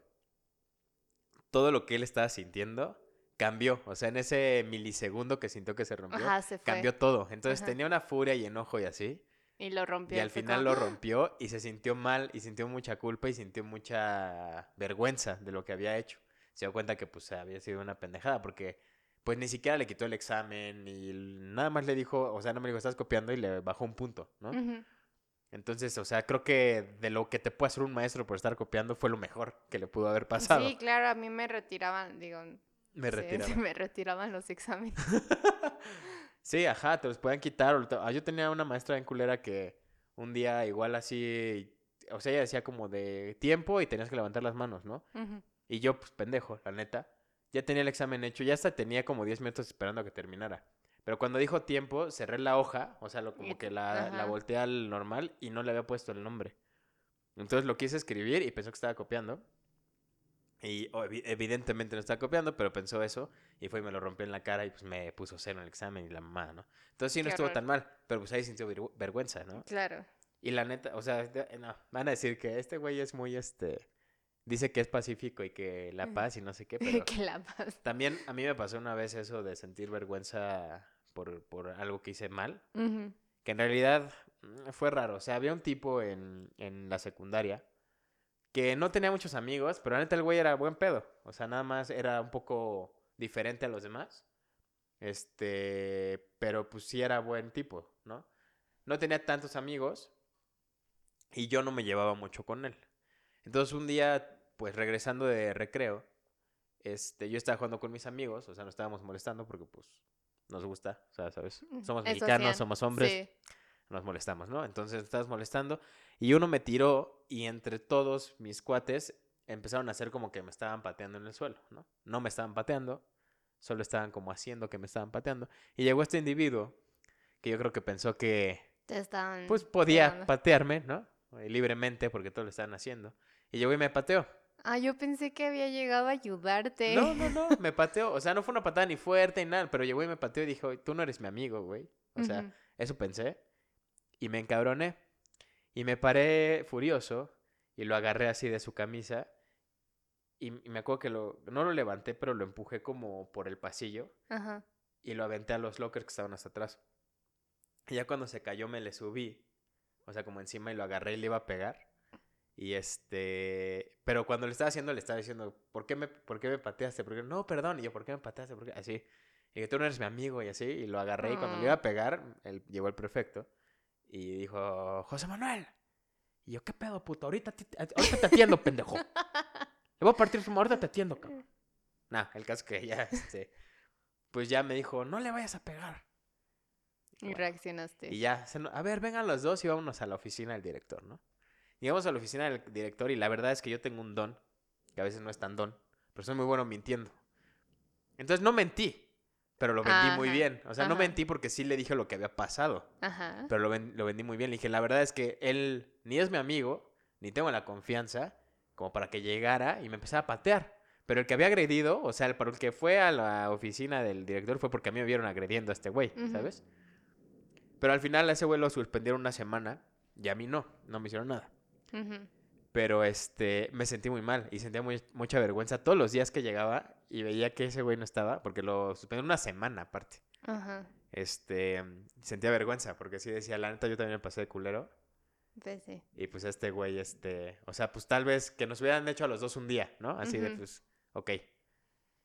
[SPEAKER 2] todo lo que él estaba sintiendo cambió. O sea, en ese milisegundo que sintió que se rompió, cambió todo. Entonces tenía una furia y enojo y así.
[SPEAKER 1] Y lo rompió.
[SPEAKER 2] Y al final lo rompió y se sintió mal y sintió mucha culpa y sintió mucha vergüenza de lo que había hecho. Se dio cuenta que pues había sido una pendejada porque pues ni siquiera le quitó el examen y nada más le dijo, o sea, no me dijo, estás copiando y le bajó un punto, ¿no? Entonces, o sea, creo que de lo que te puede hacer un maestro por estar copiando fue lo mejor que le pudo haber pasado.
[SPEAKER 1] Sí, claro, a mí me retiraban, digo,
[SPEAKER 2] me retiraban.
[SPEAKER 1] Sí, me retiraban los exámenes.
[SPEAKER 2] sí, ajá, te los pueden quitar. Ah, yo tenía una maestra en culera que un día igual así, o sea, ella decía como de tiempo y tenías que levantar las manos, ¿no? Y yo, pues pendejo, la neta ya tenía el examen hecho, ya hasta tenía como 10 minutos esperando a que terminara. Pero cuando dijo tiempo, cerré la hoja, o sea, lo, como que la, la volteé al normal y no le había puesto el nombre. Entonces lo quise escribir y pensó que estaba copiando. Y evidentemente no estaba copiando, pero pensó eso y fue y me lo rompió en la cara y pues me puso cero en el examen y la mamá, ¿no? Entonces sí, no estuvo tan mal, pero pues ahí sintió vergüenza, ¿no?
[SPEAKER 1] Claro.
[SPEAKER 2] Y la neta, o sea, no, van a decir que este güey es muy, este, dice que es pacífico y que la paz y no sé qué, pero
[SPEAKER 1] que la paz.
[SPEAKER 2] también a mí me pasó una vez eso de sentir vergüenza por, por algo que hice mal, que en realidad mm, fue raro, o sea, había un tipo en, en la secundaria que no tenía muchos amigos, pero la neta el güey era buen pedo, o sea, nada más era un poco diferente a los demás, este, pero pues sí era buen tipo, ¿no? No tenía tantos amigos y yo no me llevaba mucho con él. Entonces un día pues regresando de recreo, este, yo estaba jugando con mis amigos, o sea, nos estábamos molestando porque pues nos gusta, o sea, ¿sabes? Somos mexicanos, somos hombres, nos molestamos, ¿no? Entonces estabas molestando y uno me tiró y entre todos mis cuates empezaron a hacer como que me estaban pateando en el suelo, ¿no? No me estaban pateando, Solo estaban como haciendo que me estaban pateando. Y llegó este individuo que yo creo que pensó que
[SPEAKER 1] Te estaban
[SPEAKER 2] pues podía patearme, ¿no? Eh, libremente porque todo lo estaban haciendo. Y llegó y me pateó.
[SPEAKER 1] Ah, yo pensé que había llegado a ayudarte.
[SPEAKER 2] No, no, no, me pateó. O sea, no fue una patada ni fuerte ni nada, pero llegó y me pateó y dijo, tú no eres mi amigo, güey. O sea, eso pensé. Y me encabroné. Y me paré furioso y lo agarré así de su camisa. Y, me acuerdo que lo, no lo levanté, pero lo empujé como por el pasillo. Ajá. Y lo aventé a los lockers que estaban hasta atrás. Y ya cuando se cayó me le subí. O sea, como encima y lo agarré y le iba a pegar. Y este, pero cuando le estaba haciendo, le estaba diciendo, ¿por qué me, por qué me pateaste? Porque, no, perdón. Y yo, ¿por qué me pateaste? Porque, así. Y que tú no eres mi amigo y así. Y lo agarré y cuando le iba a pegar, él, llegó el prefecto y dijo, José Manuel. Y yo, ¿qué pedo, puto? Ahorita te, ahorita te atiendo, pendejo. Le voy a partir su ahorita te atiendo, cabrón. Nah, el caso es que ya, este, pues ya me dijo, no le vayas a pegar.
[SPEAKER 1] Y reaccionaste.
[SPEAKER 2] Y ya, a ver, vengan los dos y vámonos a la oficina del director, ¿no? Llegamos a la oficina del director y la verdad es que yo tengo un don, que a veces no es tan don, pero soy muy bueno mintiendo. Entonces no mentí, pero lo vendí muy bien. O sea, no mentí porque sí le dije lo que había pasado, Ajá. pero lo, lo vendí muy bien. Le dije, la verdad es que él ni es mi amigo, ni tengo la confianza como para que llegara y me empezara a patear. Pero el que había agredido, o sea, el, para el que fue a la oficina del director fue porque a mí me vieron agrediendo a este güey, ¿sabes? Pero al final a ese güey lo suspendieron una semana y a mí no, no me hicieron nada. Pero este, me sentí muy mal y sentía mucha vergüenza todos los días que llegaba y veía que ese güey no estaba, porque lo suspendieron una semana aparte. Este, sentía vergüenza porque sí decía, la neta yo también me pasé de culero.
[SPEAKER 1] Pues sí.
[SPEAKER 2] Y pues este güey, este, o sea, pues tal vez que nos hubieran hecho a los dos un día, ¿no? Así de, pues, ok.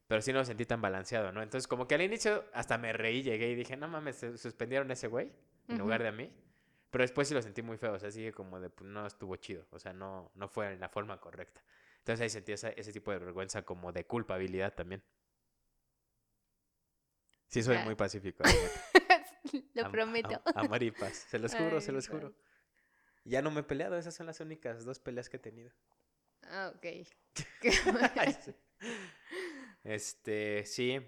[SPEAKER 2] Pero sí no lo sentí tan balanceado, ¿no? Entonces, como que al inicio hasta me reí, llegué y dije, no mames, suspendieron a ese güey en lugar de a mí. Pero después sí lo sentí muy feo, o sea, así como de, pues no estuvo chido, o sea, no, no fue en la forma correcta. Entonces ahí sentí ese tipo de vergüenza como de culpabilidad también. Sí, soy muy pacífico.
[SPEAKER 1] lo prometo.
[SPEAKER 2] amar y paz, se los juro, se los juro. Ya no me he peleado, esas son las únicas dos peleas que he tenido.
[SPEAKER 1] Ah, ok.
[SPEAKER 2] este, sí.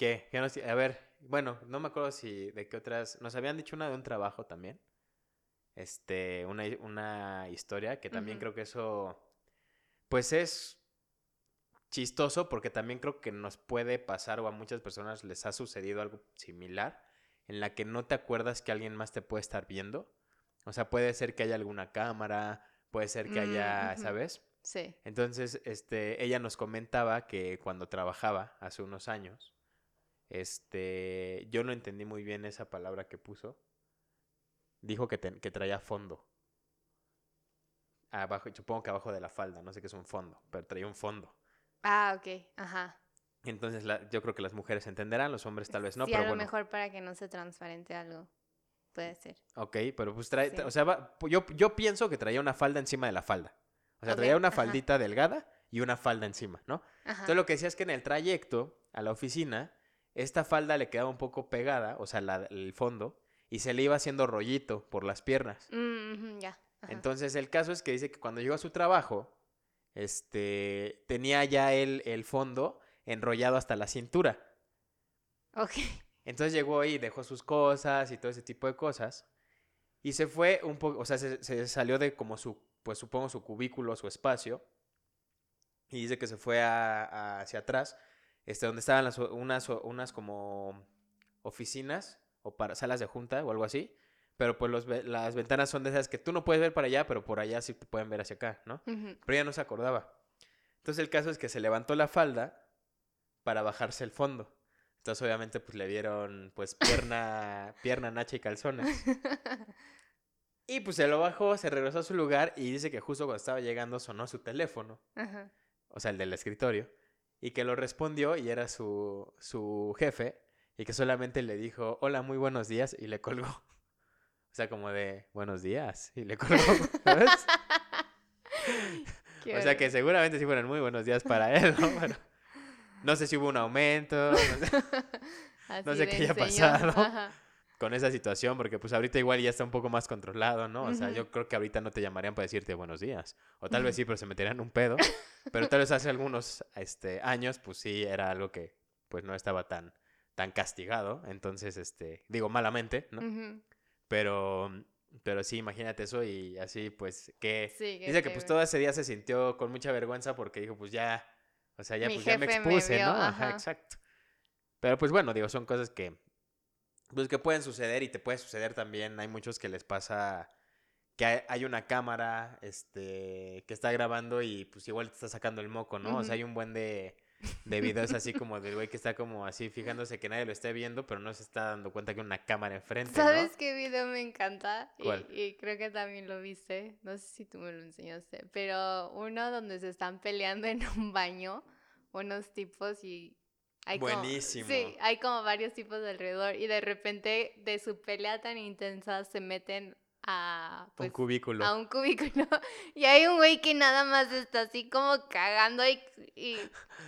[SPEAKER 2] ¿Qué? ¿Qué nos... A ver, bueno, no me acuerdo si de qué otras. Nos habían dicho una de un trabajo también. Este, una, una historia que también creo que eso. Pues es chistoso porque también creo que nos puede pasar o a muchas personas les ha sucedido algo similar en la que no te acuerdas que alguien más te puede estar viendo. O sea, puede ser que haya alguna cámara, puede ser que haya, mm, ¿sabes?
[SPEAKER 1] Sí.
[SPEAKER 2] Entonces, este, ella nos comentaba que cuando trabajaba hace unos años, este, yo no entendí muy bien esa palabra que puso. Dijo que, que traía fondo. Abajo, supongo que abajo de la falda, no sé qué es un fondo, pero traía un fondo.
[SPEAKER 1] Ah, ok, ajá.
[SPEAKER 2] Entonces yo creo que las mujeres entenderán, los hombres tal vez no,
[SPEAKER 1] sí,
[SPEAKER 2] pero
[SPEAKER 1] a lo mejor para que no se transparente algo. Puede ser.
[SPEAKER 2] Ok, pero pues trae, o sea, yo, yo pienso que traía una falda encima de la falda. O sea, traía una faldita delgada y una falda encima, ¿no? Entonces lo que decía es que en el trayecto a la oficina esta falda le quedaba un poco pegada, o sea, el fondo, y se le iba haciendo rollito por las piernas.
[SPEAKER 1] Mm, ya.
[SPEAKER 2] Entonces, el caso es que dice que cuando llegó a su trabajo, este, tenía ya el, el fondo enrollado hasta la cintura.
[SPEAKER 1] Ok.
[SPEAKER 2] Entonces llegó y dejó sus cosas y todo ese tipo de cosas. Y se fue un poco, o sea, se, salió de como su, pues supongo su cubículo, su espacio. Y dice que se fue hacia atrás este, donde estaban las, unas, unas como oficinas o para salas de junta o algo así. Pero pues los, las ventanas son de esas que tú no puedes ver para allá, pero por allá sí te pueden ver hacia acá, ¿no? Pero ella no se acordaba. Entonces el caso es que se levantó la falda para bajarse el fondo. Entonces obviamente pues le dieron pues pierna, pierna, nacha y calzones. Y pues se lo bajó, se regresó a su lugar y dice que justo cuando estaba llegando sonó su teléfono. O sea, el del escritorio y que lo respondió y era su, su jefe y que solamente le dijo, hola, muy buenos días y le colgó. O sea, como de, buenos días y le colgó, ¿sabes? o sea que seguramente sí fueron muy buenos días para él, ¿no? no sé si hubo un aumento, no sé, qué haya pasado con esa situación, porque pues ahorita igual ya está un poco más controlado, ¿no? O sea, yo creo que ahorita no te llamarían para decirte buenos días. O tal vez sí, pero se meterían un pedo. Pero tal vez hace algunos este, años, pues sí, era algo que pues no estaba tan, tan castigado. Entonces, este, digo malamente, ¿no? Pero, pero sí, imagínate eso y así, pues, que... dice que pues todo ese día se sintió con mucha vergüenza porque dijo, pues ya, o sea, ya, pues, ya me expuse, ¿no? Ajá, exacto. Pero pues bueno, digo, son cosas que, pues que pueden suceder y te puede suceder también. Hay muchos que les pasa que hay una cámara este, que está grabando y pues igual te está sacando el moco, ¿no? O sea, hay un buen de, de videos así como del güey que está como así fijándose que nadie lo esté viendo, pero no se está dando cuenta que hay una cámara enfrente.
[SPEAKER 1] ¿Sabes qué video me encanta? Y, creo que también lo viste, no sé si tú me lo enseñaste, pero uno donde se están peleando en un baño, unos tipos y... Hay Buenísimo. sí, hay como varios tipos alrededor y de repente de su pelea tan intensa se meten a
[SPEAKER 2] un pues, cubículo.
[SPEAKER 1] A un cubículo. Y hay un güey que nada más está así como cagando y,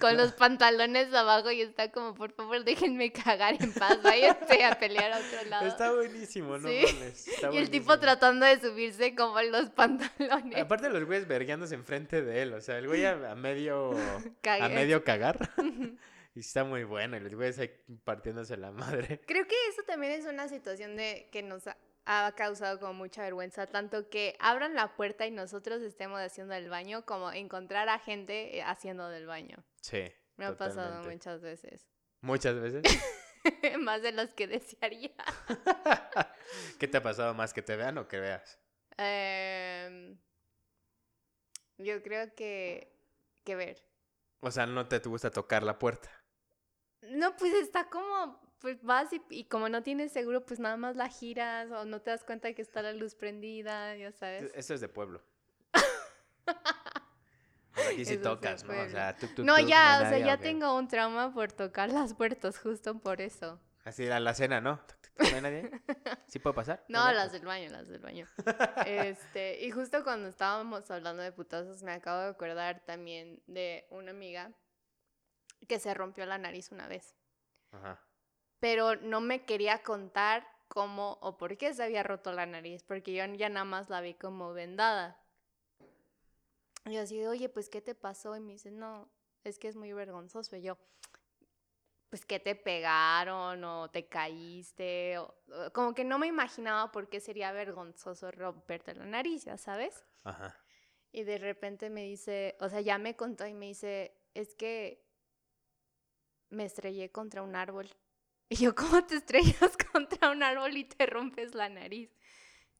[SPEAKER 1] con los pantalones abajo y está como, por favor, déjenme cagar en paz, váyanse a pelear a otro lado.
[SPEAKER 2] Está buenísimo, no mames.
[SPEAKER 1] y el tipo tratando de subirse como en los pantalones.
[SPEAKER 2] Aparte los güeyes vergueándose enfrente de él, o sea, el güey a, medio a medio cagar. Y está muy bueno, y los güeyes ahí partiéndose la madre.
[SPEAKER 1] Creo que eso también es una situación de que nos ha causado como mucha vergüenza, tanto que abran la puerta y nosotros estemos haciendo el baño, como encontrar a gente eh, haciendo del baño.
[SPEAKER 2] Sí.
[SPEAKER 1] Me ha pasado muchas veces.
[SPEAKER 2] ¿Muchas veces?
[SPEAKER 1] más de las que desearía.
[SPEAKER 2] ¿Qué te ha pasado más que te vean o que veas?
[SPEAKER 1] Em, yo creo que, que ver.
[SPEAKER 2] O sea, ¿no te gusta tocar la puerta?
[SPEAKER 1] No, pues está como pues vas y, como no tienes seguro, pues nada más la giras o no te das cuenta de que está la luz prendida, ya sabes.
[SPEAKER 2] Eso es de pueblo. aquí sí tocas, ¿no? O sea, tú,
[SPEAKER 1] no, ya, o sea, ya tengo un trauma por tocar las puertas, justo por eso.
[SPEAKER 2] Así a la cena, ¿no? ¿No hay nadie? ¿Sí puede pasar?
[SPEAKER 1] No, las del baño, las del baño. este, y justo cuando estábamos hablando de putazos, me acabo de acordar también de una amiga que se rompió la nariz una vez. Ajá pero no me quería contar cómo o por qué se había roto la nariz, porque yo ya nada más la vi como vendada. Y así oye, pues, ¿qué te pasó? Y me dice, no, es que es muy vergonzoso. Y yo, pues, ¿qué te pegaron? ¿O te caíste? O, como que no me imaginaba por qué sería vergonzoso romperte la nariz, ¿ya sabes? Ajá. Y de repente me dice, o sea, ya me contó y me dice, es que me estrellé contra un árbol. Y yo, ¿cómo te estrellas contra un árbol y te rompes la nariz?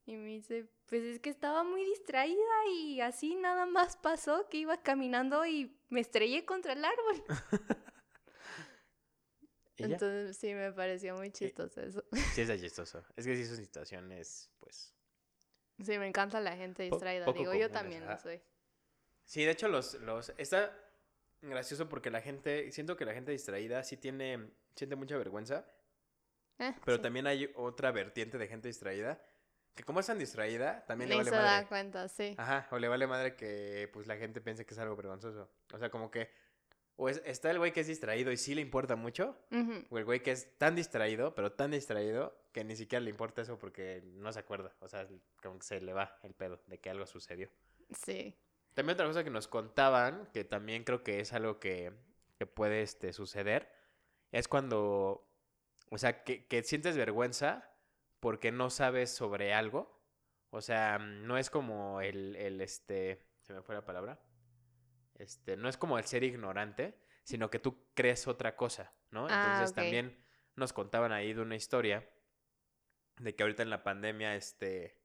[SPEAKER 1] Y me dice, pues es que estaba muy distraída y así nada más pasó que iba caminando y me estrellé contra el árbol. Entonces sí me pareció muy chistoso eso.
[SPEAKER 2] Sí, es chistoso. Es que sí son situaciones, pues...
[SPEAKER 1] Sí, me encanta la gente distraída. Digo, yo también lo soy.
[SPEAKER 2] Sí, de hecho los, los... Está gracioso porque la gente... Siento que la gente distraída sí tiene siente mucha vergüenza. Eh, pero también hay otra vertiente de gente distraída. Que como es tan distraída, también le vale se da
[SPEAKER 1] cuenta, sí.
[SPEAKER 2] Ajá, o le vale madre que pues la gente piense que es algo vergonzoso. O sea, como que o está el güey que es distraído y sí le importa mucho, o el güey que es tan distraído, pero tan distraído que ni siquiera le importa eso porque no se acuerda. O sea, como que se le va el pedo de que algo sucedió.
[SPEAKER 1] Sí.
[SPEAKER 2] También otra cosa que nos contaban, que también creo que es algo que, que puede este, suceder, es cuando, o sea, que, que sientes vergüenza porque no sabes sobre algo. O sea, no es como el, el, este, se me fue la palabra. Este, no es como el ser ignorante, sino que tú crees otra cosa, ¿no? Ah, Entonces también nos contaban ahí de una historia de que ahorita en la pandemia, este,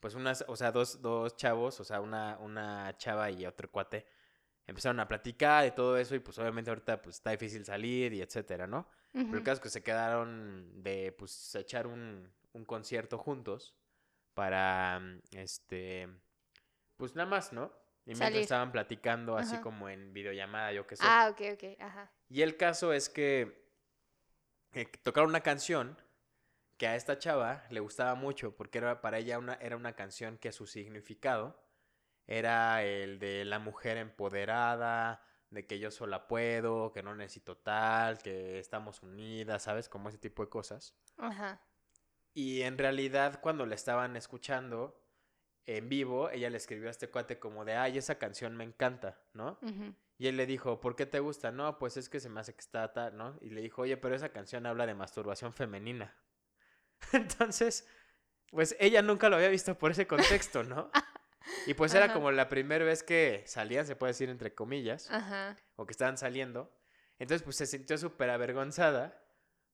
[SPEAKER 2] pues unas, o sea, dos, dos chavos, o sea, una, una chava y otro cuate, empezaron a platicar de todo eso y pues obviamente ahorita pues está difícil salir y etcétera, ¿no? Pero el caso es que se quedaron de pues echar un, un concierto juntos para, este, pues nada más, ¿no? Y mientras estaban platicando así como en videollamada, yo qué sé.
[SPEAKER 1] Ah, ok, ok, ajá.
[SPEAKER 2] Y el caso es que, que tocaron una canción que a esta chava le gustaba mucho porque era para ella una, era una canción que su significado era el de la mujer empoderada, de que yo sola puedo, que no necesito tal, que estamos unidas, ¿sabes? Como ese tipo de cosas. Ajá. Y en realidad cuando la estaban escuchando en vivo, ella le escribió a este cuate como de, ay, esa canción me encanta, ¿no? Y él le dijo, ¿por qué te gusta? No, pues es que se me hace que está tal, ¿no? Y le dijo, oye, pero esa canción habla de masturbación femenina. Entonces, pues ella nunca lo había visto por ese contexto, ¿no? Y pues era como la primera vez que salían, se puede decir entre comillas, o que estaban saliendo. Entonces, pues se sintió súper avergonzada,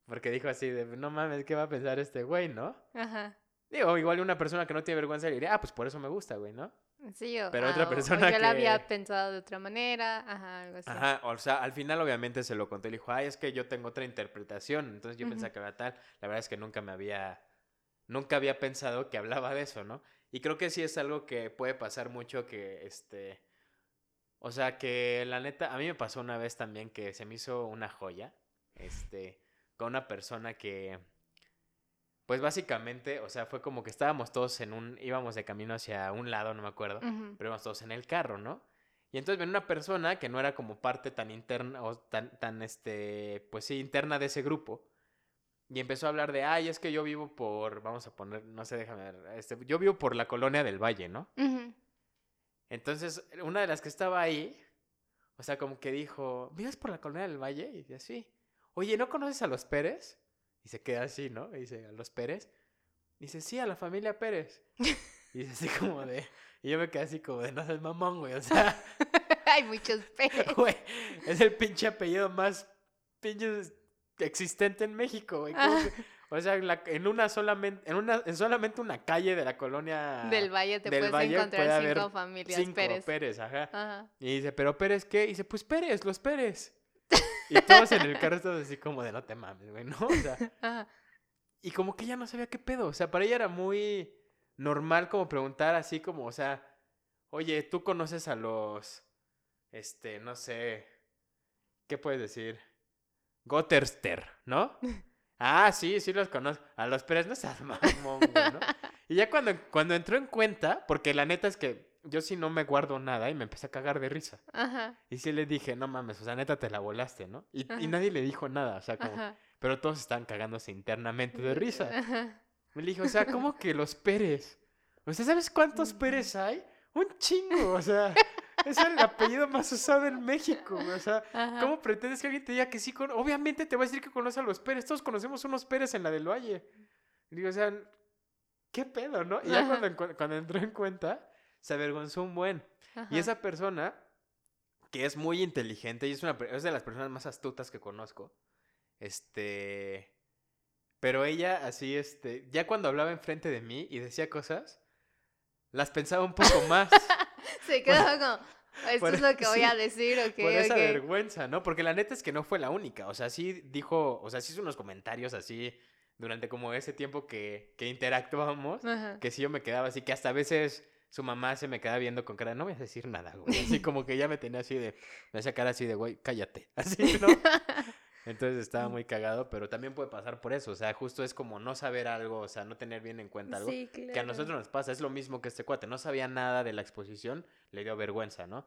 [SPEAKER 2] porque dijo así de, no mames, ¿qué va a pensar este güey, no? Ajá. Digo, igual una persona que no tiene vergüenza le diría, ah, pues por eso me gusta, güey, ¿no?
[SPEAKER 1] Sí, o, Pero otra persona o yo la había pensado de otra manera, ajá, algo así.
[SPEAKER 2] Ajá, o sea, al final obviamente se lo conté y le dijo, ay, es que yo tengo otra interpretación, entonces yo pensaba que era tal. La verdad es que nunca me había, nunca había pensado que hablaba de eso, ¿no? Y creo que sí es algo que puede pasar mucho que, este, o sea, que la neta, a mí me pasó una vez también que se me hizo una joya, este, con una persona que pues básicamente, o sea, fue como que estábamos todos en un, íbamos de camino hacia un lado, no me acuerdo, pero íbamos todos en el carro, ¿no? Y entonces ven una persona que no era como parte tan interna o tan, tan, este, pues sí, interna de ese grupo. Y empezó a hablar de, ay, es que yo vivo por, vamos a poner, no sé, déjame ver, este, yo vivo por la colonia del Valle, ¿no? Entonces, una de las que estaba ahí, o sea, como que dijo, ¿vives por la colonia del Valle? Y dice, sí. Oye, ¿no conoces a los Pérez? Y se queda así, ¿no? Y dice, ¿a los Pérez? Y dice, sí, a la familia Pérez. Y dice así como de... Y yo me quedé así como de, no seas mamón, güey, o sea...
[SPEAKER 1] Hay muchos Pérez.
[SPEAKER 2] Güey, es el pinche apellido más pinche existente en México, güey. o sea, en, una solamente, en una, en solamente una calle de la colonia
[SPEAKER 1] del Valle te puedes encontrar cinco familias
[SPEAKER 2] cinco
[SPEAKER 1] Pérez.
[SPEAKER 2] Pérez ajá. ajá. Y dice, pero Pérez qué? Y dice, pues Pérez, los Pérez. Y todos en el carro estaban así como de no te mames, güey, ¿no? O sea. Y como que ella no sabía qué pedo. O sea, para ella era muy normal como preguntar así como, o sea, oye, tú conoces a los. Este, no sé. ¿Qué puedes decir? Gotterster, ¿no? Ah, sí, sí los conozco. A los Pérez no seas mamón, ¿no? Y ya cuando, cuando entró en cuenta, porque la neta es que yo sí no me guardo nada y me empecé a cagar de risa. Ajá. Y sí le dije, no mames, o sea, neta te la volaste, ¿no? Y, y nadie le dijo nada, o sea, como... Pero todos estaban cagándose internamente de risa. Ajá. Me dije, o sea, ¿cómo que los Pérez? O sea, ¿sabes cuántos Pérez hay? Un chingo, o sea... Es el apellido más usado en México, o sea, ¿cómo pretendes que alguien te diga que sí? Con... Obviamente te va a decir que conoce a los Pérez, todos conocemos unos Pérez en la del Valle. Y digo, o sea, ¿qué pedo, no? Y ya cuando, cuando entró en cuenta, se avergonzó un buen. Y esa persona, que es muy inteligente y es, una, es de las personas más astutas que conozco, este... Pero ella así, este, ya cuando hablaba enfrente de mí y decía cosas, las pensaba un poco más.
[SPEAKER 1] se quedó como, esto es lo que voy a decir, ok.
[SPEAKER 2] Por esa vergüenza, ¿no? Porque la neta es que no fue la única. O sea, sí dijo, o sea, sí hizo unos comentarios así durante como ese tiempo que, que interactuábamos, que sí yo me quedaba así, que hasta a veces su mamá se me queda viendo con cara, no voy a decir nada, güey. Así como que ya me tenía así de, me hacía cara así de, güey, cállate. Así, ¿no? Entonces estaba muy cagado, pero también puede pasar por eso. O sea, justo es como no saber algo, o sea, no tener bien en cuenta algo. Que a nosotros nos pasa, es lo mismo que este cuate. No sabía nada de la exposición, le dio vergüenza, ¿no?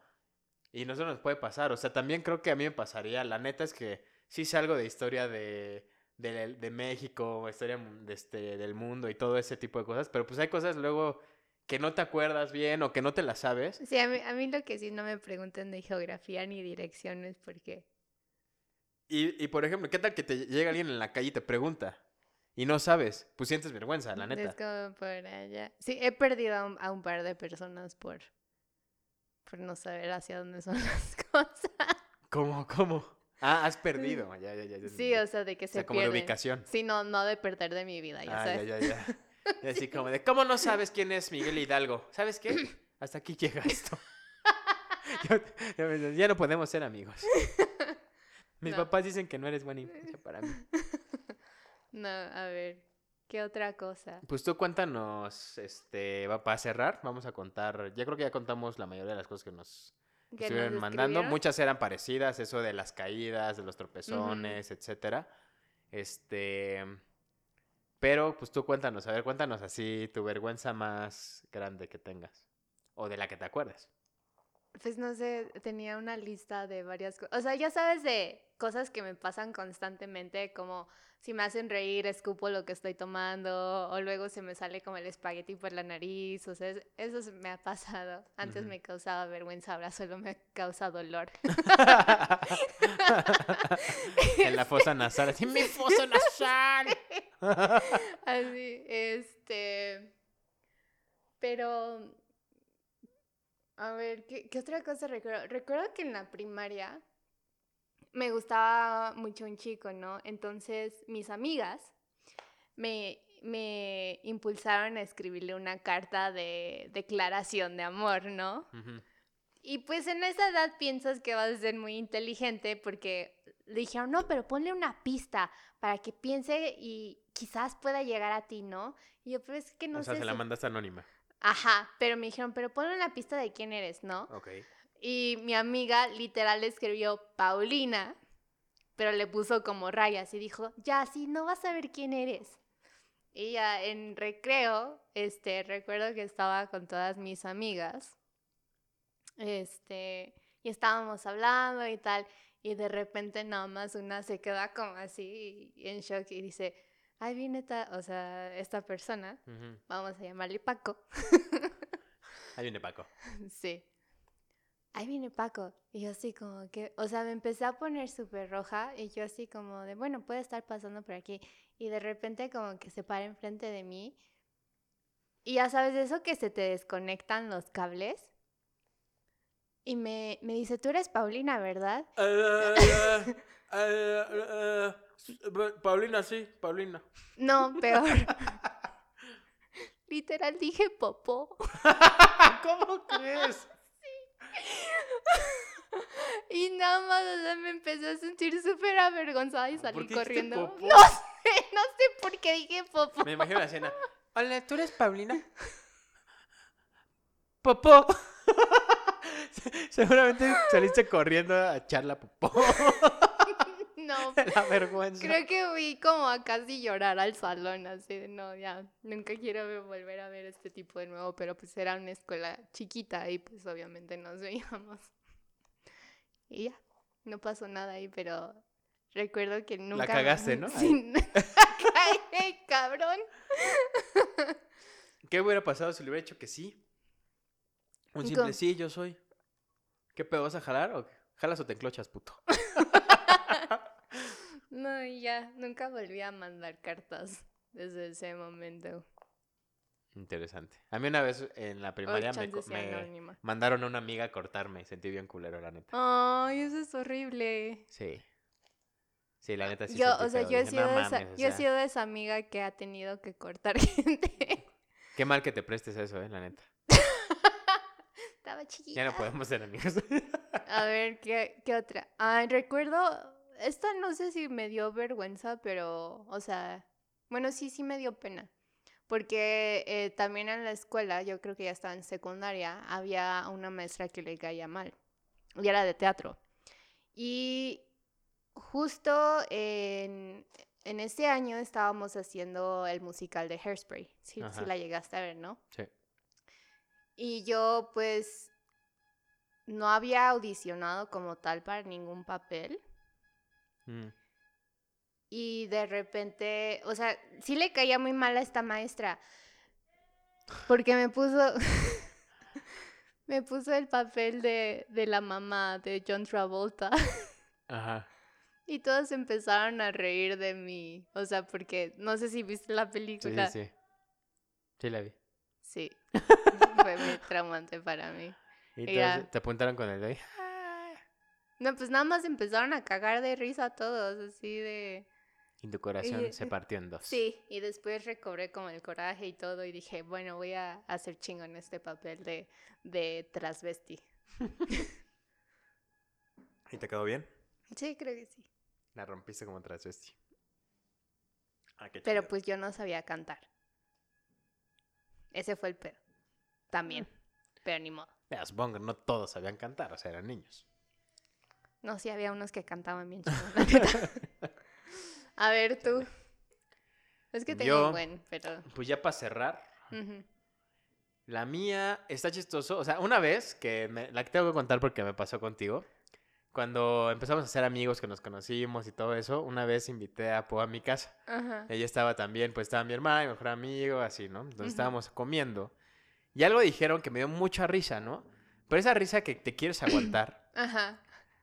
[SPEAKER 2] Y nosotros nos puede pasar. O sea, también creo que a mí me pasaría. La neta es que sí sé algo de historia de, de, de México, historia de este, del mundo y todo ese tipo de cosas. Pero pues hay cosas luego que no te acuerdas bien o que no te la sabes.
[SPEAKER 1] Sí, a mí, a mí lo que sí no me preguntan de geografía ni direcciones porque...
[SPEAKER 2] Y, y por ejemplo, ¿qué tal que te llega alguien en la calle y te pregunta? Y no sabes, pues sientes vergüenza, la neta.
[SPEAKER 1] Es como por allá. Sí, he perdido a un, a un, par de personas por, por no saber hacia dónde son las cosas.
[SPEAKER 2] ¿Cómo? ¿Cómo? Ah, has perdido. Ya, ya, ya,
[SPEAKER 1] sí, o sea, de que se
[SPEAKER 2] o sea, como
[SPEAKER 1] de
[SPEAKER 2] ubicación.
[SPEAKER 1] Sí, no, no de perder de mi vida, ya
[SPEAKER 2] ah,
[SPEAKER 1] sabes.
[SPEAKER 2] Ya, ya, ya. Así como de, ¿cómo no sabes quién es Miguel Hidalgo? ¿Sabes qué? Hasta aquí llega esto. ya no podemos ser amigos. Mis papás dicen que no eres buena influencia para mí.
[SPEAKER 1] No, a ver, ¿qué otra cosa?
[SPEAKER 2] Pues tú cuéntanos, este, va para cerrar, vamos a contar, ya creo que ya contamos la mayoría de las cosas que nos estuvieron mandando. Muchas eran parecidas, eso de las caídas, de los tropezones, etcétera. Este, pero pues tú cuéntanos, a ver, cuéntanos así tu vergüenza más grande que tengas o de la que te acuerdes.
[SPEAKER 1] pues no sé, tenía una lista de varias cosas. O sea, ya sabes de cosas que me pasan constantemente, como si me hacen reír, escupo lo que estoy tomando, o luego se me sale como el espagueti por la nariz, o sea, eso me ha pasado. Antes me causaba vergüenza, ahora solo me causa dolor.
[SPEAKER 2] en la fosa nasal, así, mi fosa nasal.
[SPEAKER 1] así, este... Pero... A ver, ¿qué, ¿qué otra cosa recuerdo? Recuerdo que en la primaria me gustaba mucho un chico, ¿no? Entonces mis amigas me, me impulsaron a escribirle una carta de declaración de amor, ¿no? Y pues en esa edad piensas que vas a ser muy inteligente porque le dijeron, no, pero ponle una pista para que piense y quizás pueda llegar a ti, ¿no? Y yo, pues que no
[SPEAKER 2] sé. O sea, se la mandas anónima.
[SPEAKER 1] Ajá, pero me dijeron, pero ponle una pista de quién eres, ¿no?
[SPEAKER 2] Ok.
[SPEAKER 1] Y mi amiga literal escribió Paulina, pero le puso como rayas y dijo, ya, sí, no vas a ver quién eres. Y ya en recreo, este, recuerdo que estaba con todas mis amigas, este, y estábamos hablando y tal, y de repente nada más una se queda como así en shock y dice, ahí viene esta, o sea, esta persona, vamos a llamarle Paco.
[SPEAKER 2] ahí viene Paco.
[SPEAKER 1] Sí ahí viene Paco. Y yo así como que, o sea, me empecé a poner súper roja y yo así como de, bueno, puede estar pasando por aquí. Y de repente como que se para enfrente de mí. Y ya sabes, eso que se te desconectan los cables. Y me, me dice, tú eres Paulina, ¿verdad?
[SPEAKER 2] Paulina, sí, Paulina.
[SPEAKER 1] No, peor. Literal dije popó.
[SPEAKER 2] ¿Cómo crees?
[SPEAKER 1] y nada más me empecé a sentir súper avergonzada y salí corriendo. No sé, no sé por qué dije popó.
[SPEAKER 2] Me imagino la escena. Hola, ¿tú eres Paulina? Popó. Seguramente saliste corriendo a echarla popó.
[SPEAKER 1] No.
[SPEAKER 2] La vergüenza.
[SPEAKER 1] Creo que fui como a casi llorar al salón, así de no, ya, nunca quiero volver a ver este tipo de nuevo, pero pues era una escuela chiquita y pues obviamente nos veíamos. Y ya, no pasó nada ahí, pero recuerdo que nunca...
[SPEAKER 2] La cagaste, ¿no?
[SPEAKER 1] Sí, cabrón.
[SPEAKER 2] ¿Qué hubiera pasado si le hubiera dicho que sí? Un simple sí, yo soy. ¿Qué pedo vas a jalar o jalas o te enclochas, puto?
[SPEAKER 1] No, ya, nunca volví a mandar cartas desde ese momento.
[SPEAKER 2] Interesante. A mí una vez en la primaria me, mandaron a una amiga a cortarme. Sentí bien culero, la neta.
[SPEAKER 1] Ay, eso es horrible.
[SPEAKER 2] Sí. Sí, la neta sí.
[SPEAKER 1] Yo, o sea, yo, he sido, esa, yo he sido esa amiga que ha tenido que cortar gente.
[SPEAKER 2] Qué mal que te prestes eso, eh, la neta.
[SPEAKER 1] Estaba chiquita.
[SPEAKER 2] Ya no podemos ser amigos.
[SPEAKER 1] a ver, ¿qué, qué otra? Ay, recuerdo esta no sé si me dio vergüenza, pero, o sea, bueno, sí, sí me dio pena. Porque eh, también en la escuela, yo creo que ya estaba en secundaria, había una maestra que le caía mal. Y era de teatro. Y justo en, en ese año estábamos haciendo el musical de Hairspray. Sí, sí la llegaste a ver, ¿no?
[SPEAKER 2] Sí.
[SPEAKER 1] Y yo, pues, no había audicionado como tal para ningún papel. Mm. Y de repente, o sea, sí le caía muy mal a esta maestra. Porque me puso. me puso el papel de, de la mamá de John Travolta.
[SPEAKER 2] Ajá.
[SPEAKER 1] Y todos empezaron a reír de mí. O sea, porque no sé si viste la película.
[SPEAKER 2] Sí, sí. Sí, la vi.
[SPEAKER 1] Sí. Fue muy traumante para mí.
[SPEAKER 2] Y, te apuntaron con el de
[SPEAKER 1] no, pues nada más empezaron a cagar de risa todos, así de...
[SPEAKER 2] Y tu corazón se partió en dos.
[SPEAKER 1] Sí, y después recobré como el coraje y todo y dije, bueno, voy a hacer chingo en este papel de, de transvesti.
[SPEAKER 2] ¿Y te quedó bien?
[SPEAKER 1] Sí, creo que sí.
[SPEAKER 2] La rompiste como transvesti.
[SPEAKER 1] Ah, Pero pues yo no sabía cantar. Ese fue el pedo. También. Pero ni modo.
[SPEAKER 2] Ya, supongo que no todos sabían cantar, o sea, eran niños.
[SPEAKER 1] No, sí, había unos que cantaban bien chido, A ver, tú. Es que tengo un buen, pero...
[SPEAKER 2] Pues ya para cerrar, La mía está chistoso. O sea, una vez que me, la que tengo que contar porque me pasó contigo. Cuando empezamos a ser amigos, que nos conocimos y todo eso, una vez invité a Po a mi casa. Ella estaba también, pues estaba mi hermana, mi mejor amigo, así, ¿no? Entonces estábamos comiendo. Y algo dijeron que me dio mucha risa, ¿no? Pero esa risa que te quieres aguantar. Ajá.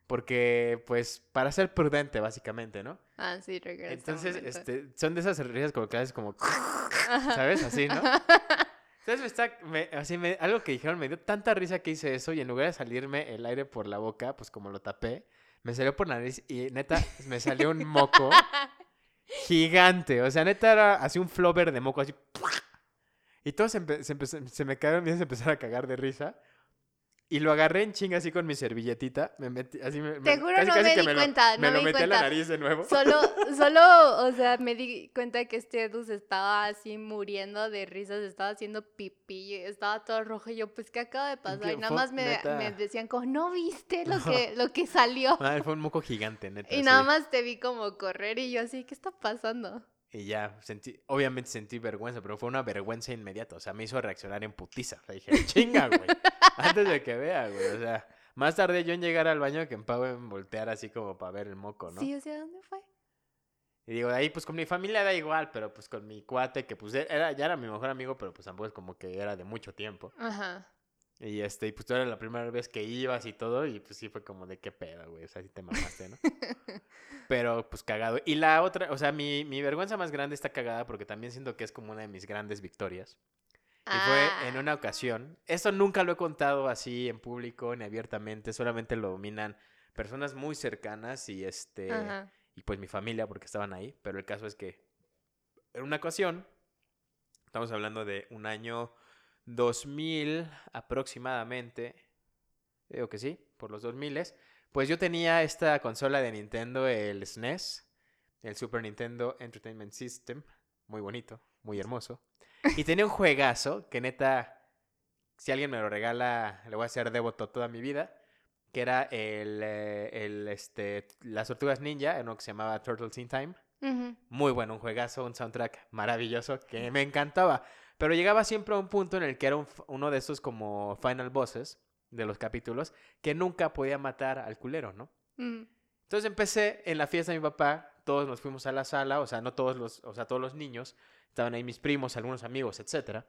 [SPEAKER 2] Porque, pues, para ser prudente, básicamente, ¿no?
[SPEAKER 1] Ah, sí, regresa.
[SPEAKER 2] Entonces, este, son de esas risas como que haces como... ¿Sabes? Así, ¿no? Entonces me está, me, así me, algo que dijeron me dio tanta risa que hice eso y en lugar de salirme el aire por la boca, pues como lo tapé, me salió por la nariz y neta me salió un moco gigante. O sea, neta era así un flover de moco así. Y todos se, se, se me quedaron bien, se empezaron a cagar de risa. Y lo agarré en chinga así con mi servilletita. Me metí, así me,
[SPEAKER 1] Te juro, no me di cuenta.
[SPEAKER 2] Me
[SPEAKER 1] lo
[SPEAKER 2] metí a la nariz de nuevo.
[SPEAKER 1] Solo, solo, o sea, me di cuenta que este Edu se estaba así muriendo de risas, estaba haciendo pipí, estaba todo rojo. Y yo, pues, ¿qué acaba de pasar? Y nada más me, me, decían como, ¿no viste lo, que, lo que salió?
[SPEAKER 2] Ah, fue un moco gigante, neta.
[SPEAKER 1] Y nada más te vi como correr y yo así, ¿qué está pasando?
[SPEAKER 2] Y ya, sentí, obviamente sentí vergüenza, pero fue una vergüenza inmediata. O sea, me hizo reaccionar en putiza. O dije, chinga, güey. antes de que vea, güey. O sea, más tarde yo en llegar al baño que en Pau en voltear así como para ver el moco, ¿no?
[SPEAKER 1] Sí, o sea, ¿dónde fue?
[SPEAKER 2] Y digo, de ahí pues con mi familia da igual, pero pues con mi cuate, que pues era, ya era mi mejor amigo, pero pues tampoco es como que era de mucho tiempo. Ajá. Y este, y pues tú era la primera vez que ibas y todo, y pues sí fue como de qué pedo, güey. O sea, sí te mamaste, ¿no? Pero pues cagado. Y la otra, o sea, mi, mi vergüenza más grande está cagada porque también siento que es como una de mis grandes victorias. Y fue ah. en una ocasión. Esto nunca lo he contado así en público ni abiertamente, solamente lo dominan personas muy cercanas y este. Y pues mi familia, porque estaban ahí. Pero el caso es que en una ocasión, estamos hablando de un año 2000 aproximadamente, digo que sí, por los 2000, pues yo tenía esta consola de Nintendo, el SNES, e el Super Nintendo Entertainment System, muy bonito, muy hermoso. Y tenía un juegazo que neta, si alguien me lo regala, le voy a hacer devoto toda mi vida, que era el, eh, el este, las tortugas ninja, en uno que se llamaba Turtles in Time. Muy bueno, un juegazo, un soundtrack maravilloso que me encantaba. Pero llegaba siempre a un punto en el que era uno de esos como final bosses de los capítulos que nunca podía matar al culero, ¿no? Mm. Entonces empecé en la fiesta de mi papá, todos nos fuimos a la sala, o sea, no todos los, o sea, todos los niños, estaban ahí mis primos, algunos amigos, etcétera.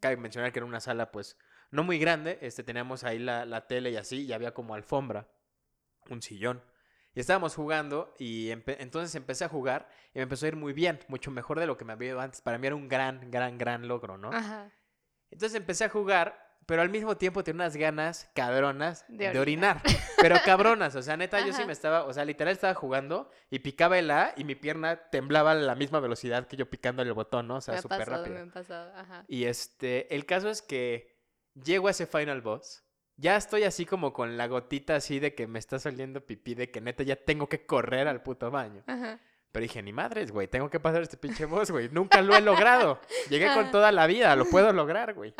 [SPEAKER 2] Cabe mencionar que era una sala, pues, no muy grande, este, teníamos ahí la, la tele y así, y había como alfombra, un sillón. Y estábamos jugando y entonces empecé a jugar y me empezó a ir muy bien, mucho mejor de lo que me había ido antes. Para mí era un gran, gran, gran logro, ¿no? Ajá. Entonces empecé a jugar, pero al mismo tiempo tenía unas ganas cabronas de orinar. pero cabronas, o sea, neta, yo sí me estaba, o sea, literal estaba jugando y picaba el A y mi pierna temblaba a la misma velocidad que yo picando el botón, ¿no? O sea, súper rápido. Me ha pasado, ajá. Y este, el caso es que llego a ese final boss ya estoy así como con la gotita así de que me está saliendo pipí, de que neta ya tengo que correr al puto baño. Pero dije, ni madres, güey, tengo que pasar este pinche boss, güey. Nunca lo he logrado. Llegué con toda la vida, lo puedo lograr, güey.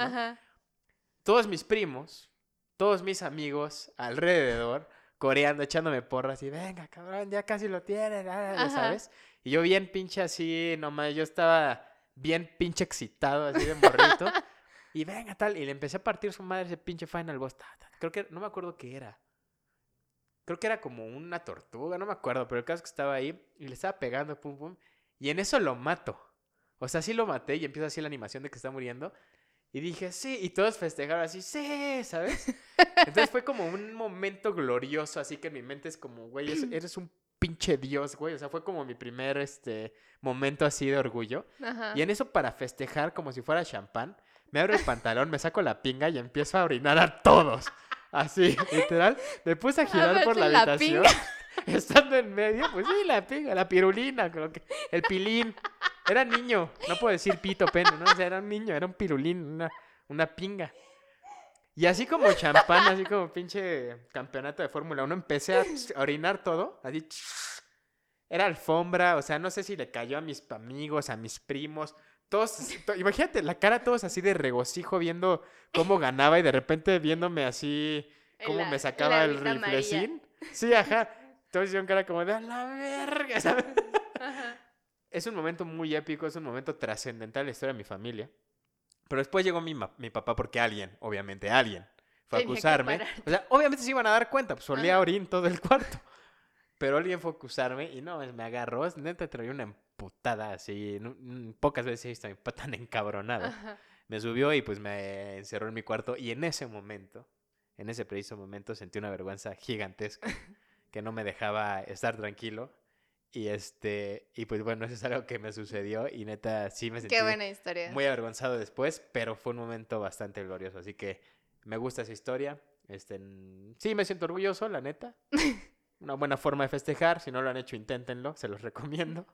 [SPEAKER 2] Todos mis primos, todos mis amigos alrededor, coreando, echándome porras y venga, cabrón, ya casi lo tienes, ya sabes. Y yo bien pinche así, nomás, yo estaba bien pinche excitado, así de morrito. Y venga, tal. Y le empecé a partir su madre ese pinche Final Boss. Creo que, no me acuerdo qué era. Creo que era como una tortuga, no me acuerdo. Pero el caso es que estaba ahí y le estaba pegando, pum, pum. Y en eso lo mato. O sea, sí lo maté y empieza así la animación de que está muriendo. Y dije, sí, y todos festejaron así, sí, ¿sabes? Entonces fue como un momento glorioso, así que en mi mente es como, güey, eres un pinche dios, güey. O sea, fue como mi primer este, momento así de orgullo. Y en eso para festejar como si fuera champán, me abro el pantalón, me saco la pinga y empiezo a orinar a todos. Así, literal. Me puse a girar por la, habitación. Estando en medio, pues sí, la pinga, la pirulina, creo que, el pilín. Era niño, no puedo decir pito, pene, ¿no? O sea, era un niño, era un pirulín, una, una pinga. Y así como champán, así como pinche campeonato de Fórmula 1, empecé a orinar todo, así. Era alfombra, o sea, no sé si le cayó a mis amigos, a mis primos, todos, imagínate la cara todos así de regocijo viendo cómo ganaba y de repente viéndome así cómo me sacaba el riflecín. Sí, ajá. Todos hicieron cara como de a la verga, ¿sabes? Es un momento muy épico, es un momento trascendental en la historia de mi familia. Pero después llegó mi, mi papá porque alguien, obviamente alguien, fue a acusarme. O sea, obviamente se iban a dar cuenta, pues olía orín todo el cuarto. Pero alguien fue a acusarme y no, me agarró, neta traía una emputada así. pocas veces he visto a mi papá tan encabronado. Me subió y pues me encerró en mi cuarto y en ese momento, en ese preciso momento sentí una vergüenza gigantesca que no me dejaba estar tranquilo. Y este, y pues bueno, eso es algo que me sucedió y neta sí me sentí muy avergonzado después, pero fue un momento bastante glorioso, así que me gusta esa historia. Este, sí me siento orgulloso, la neta. Una buena forma de festejar, si no lo han hecho, inténtenlo, se los recomiendo.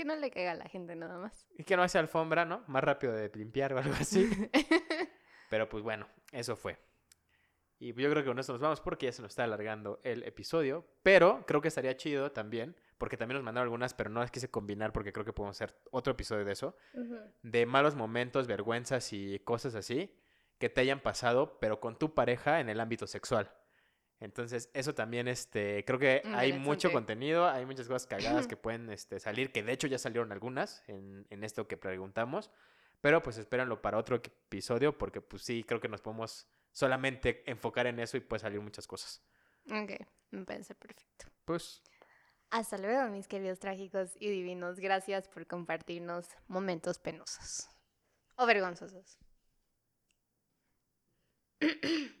[SPEAKER 1] Que no le caiga a la gente nada más.
[SPEAKER 2] Y que no hace alfombra, ¿no? Más rápido de limpiar o algo así. pero pues bueno, eso fue. Y yo creo que con esto nos vamos porque ya se nos está alargando el episodio. Pero creo que estaría chido también, porque también nos mandaron algunas, pero no las quise combinar porque creo que podemos hacer otro episodio de eso. De malos momentos, vergüenzas y cosas así que te hayan pasado, pero con tu pareja en el ámbito sexual. Entonces, eso también, este, creo que hay mucho contenido, hay muchas cosas cagadas que pueden este, salir, que de hecho ya salieron algunas en, en esto que preguntamos, pero pues espérenlo para otro episodio porque pues sí, creo que nos podemos solamente enfocar en eso y puede salir muchas cosas.
[SPEAKER 1] Ok, me parece perfecto.
[SPEAKER 2] Pues.
[SPEAKER 1] Hasta luego, mis queridos trágicos y divinos. Gracias por compartirnos momentos penosos o vergonzosos.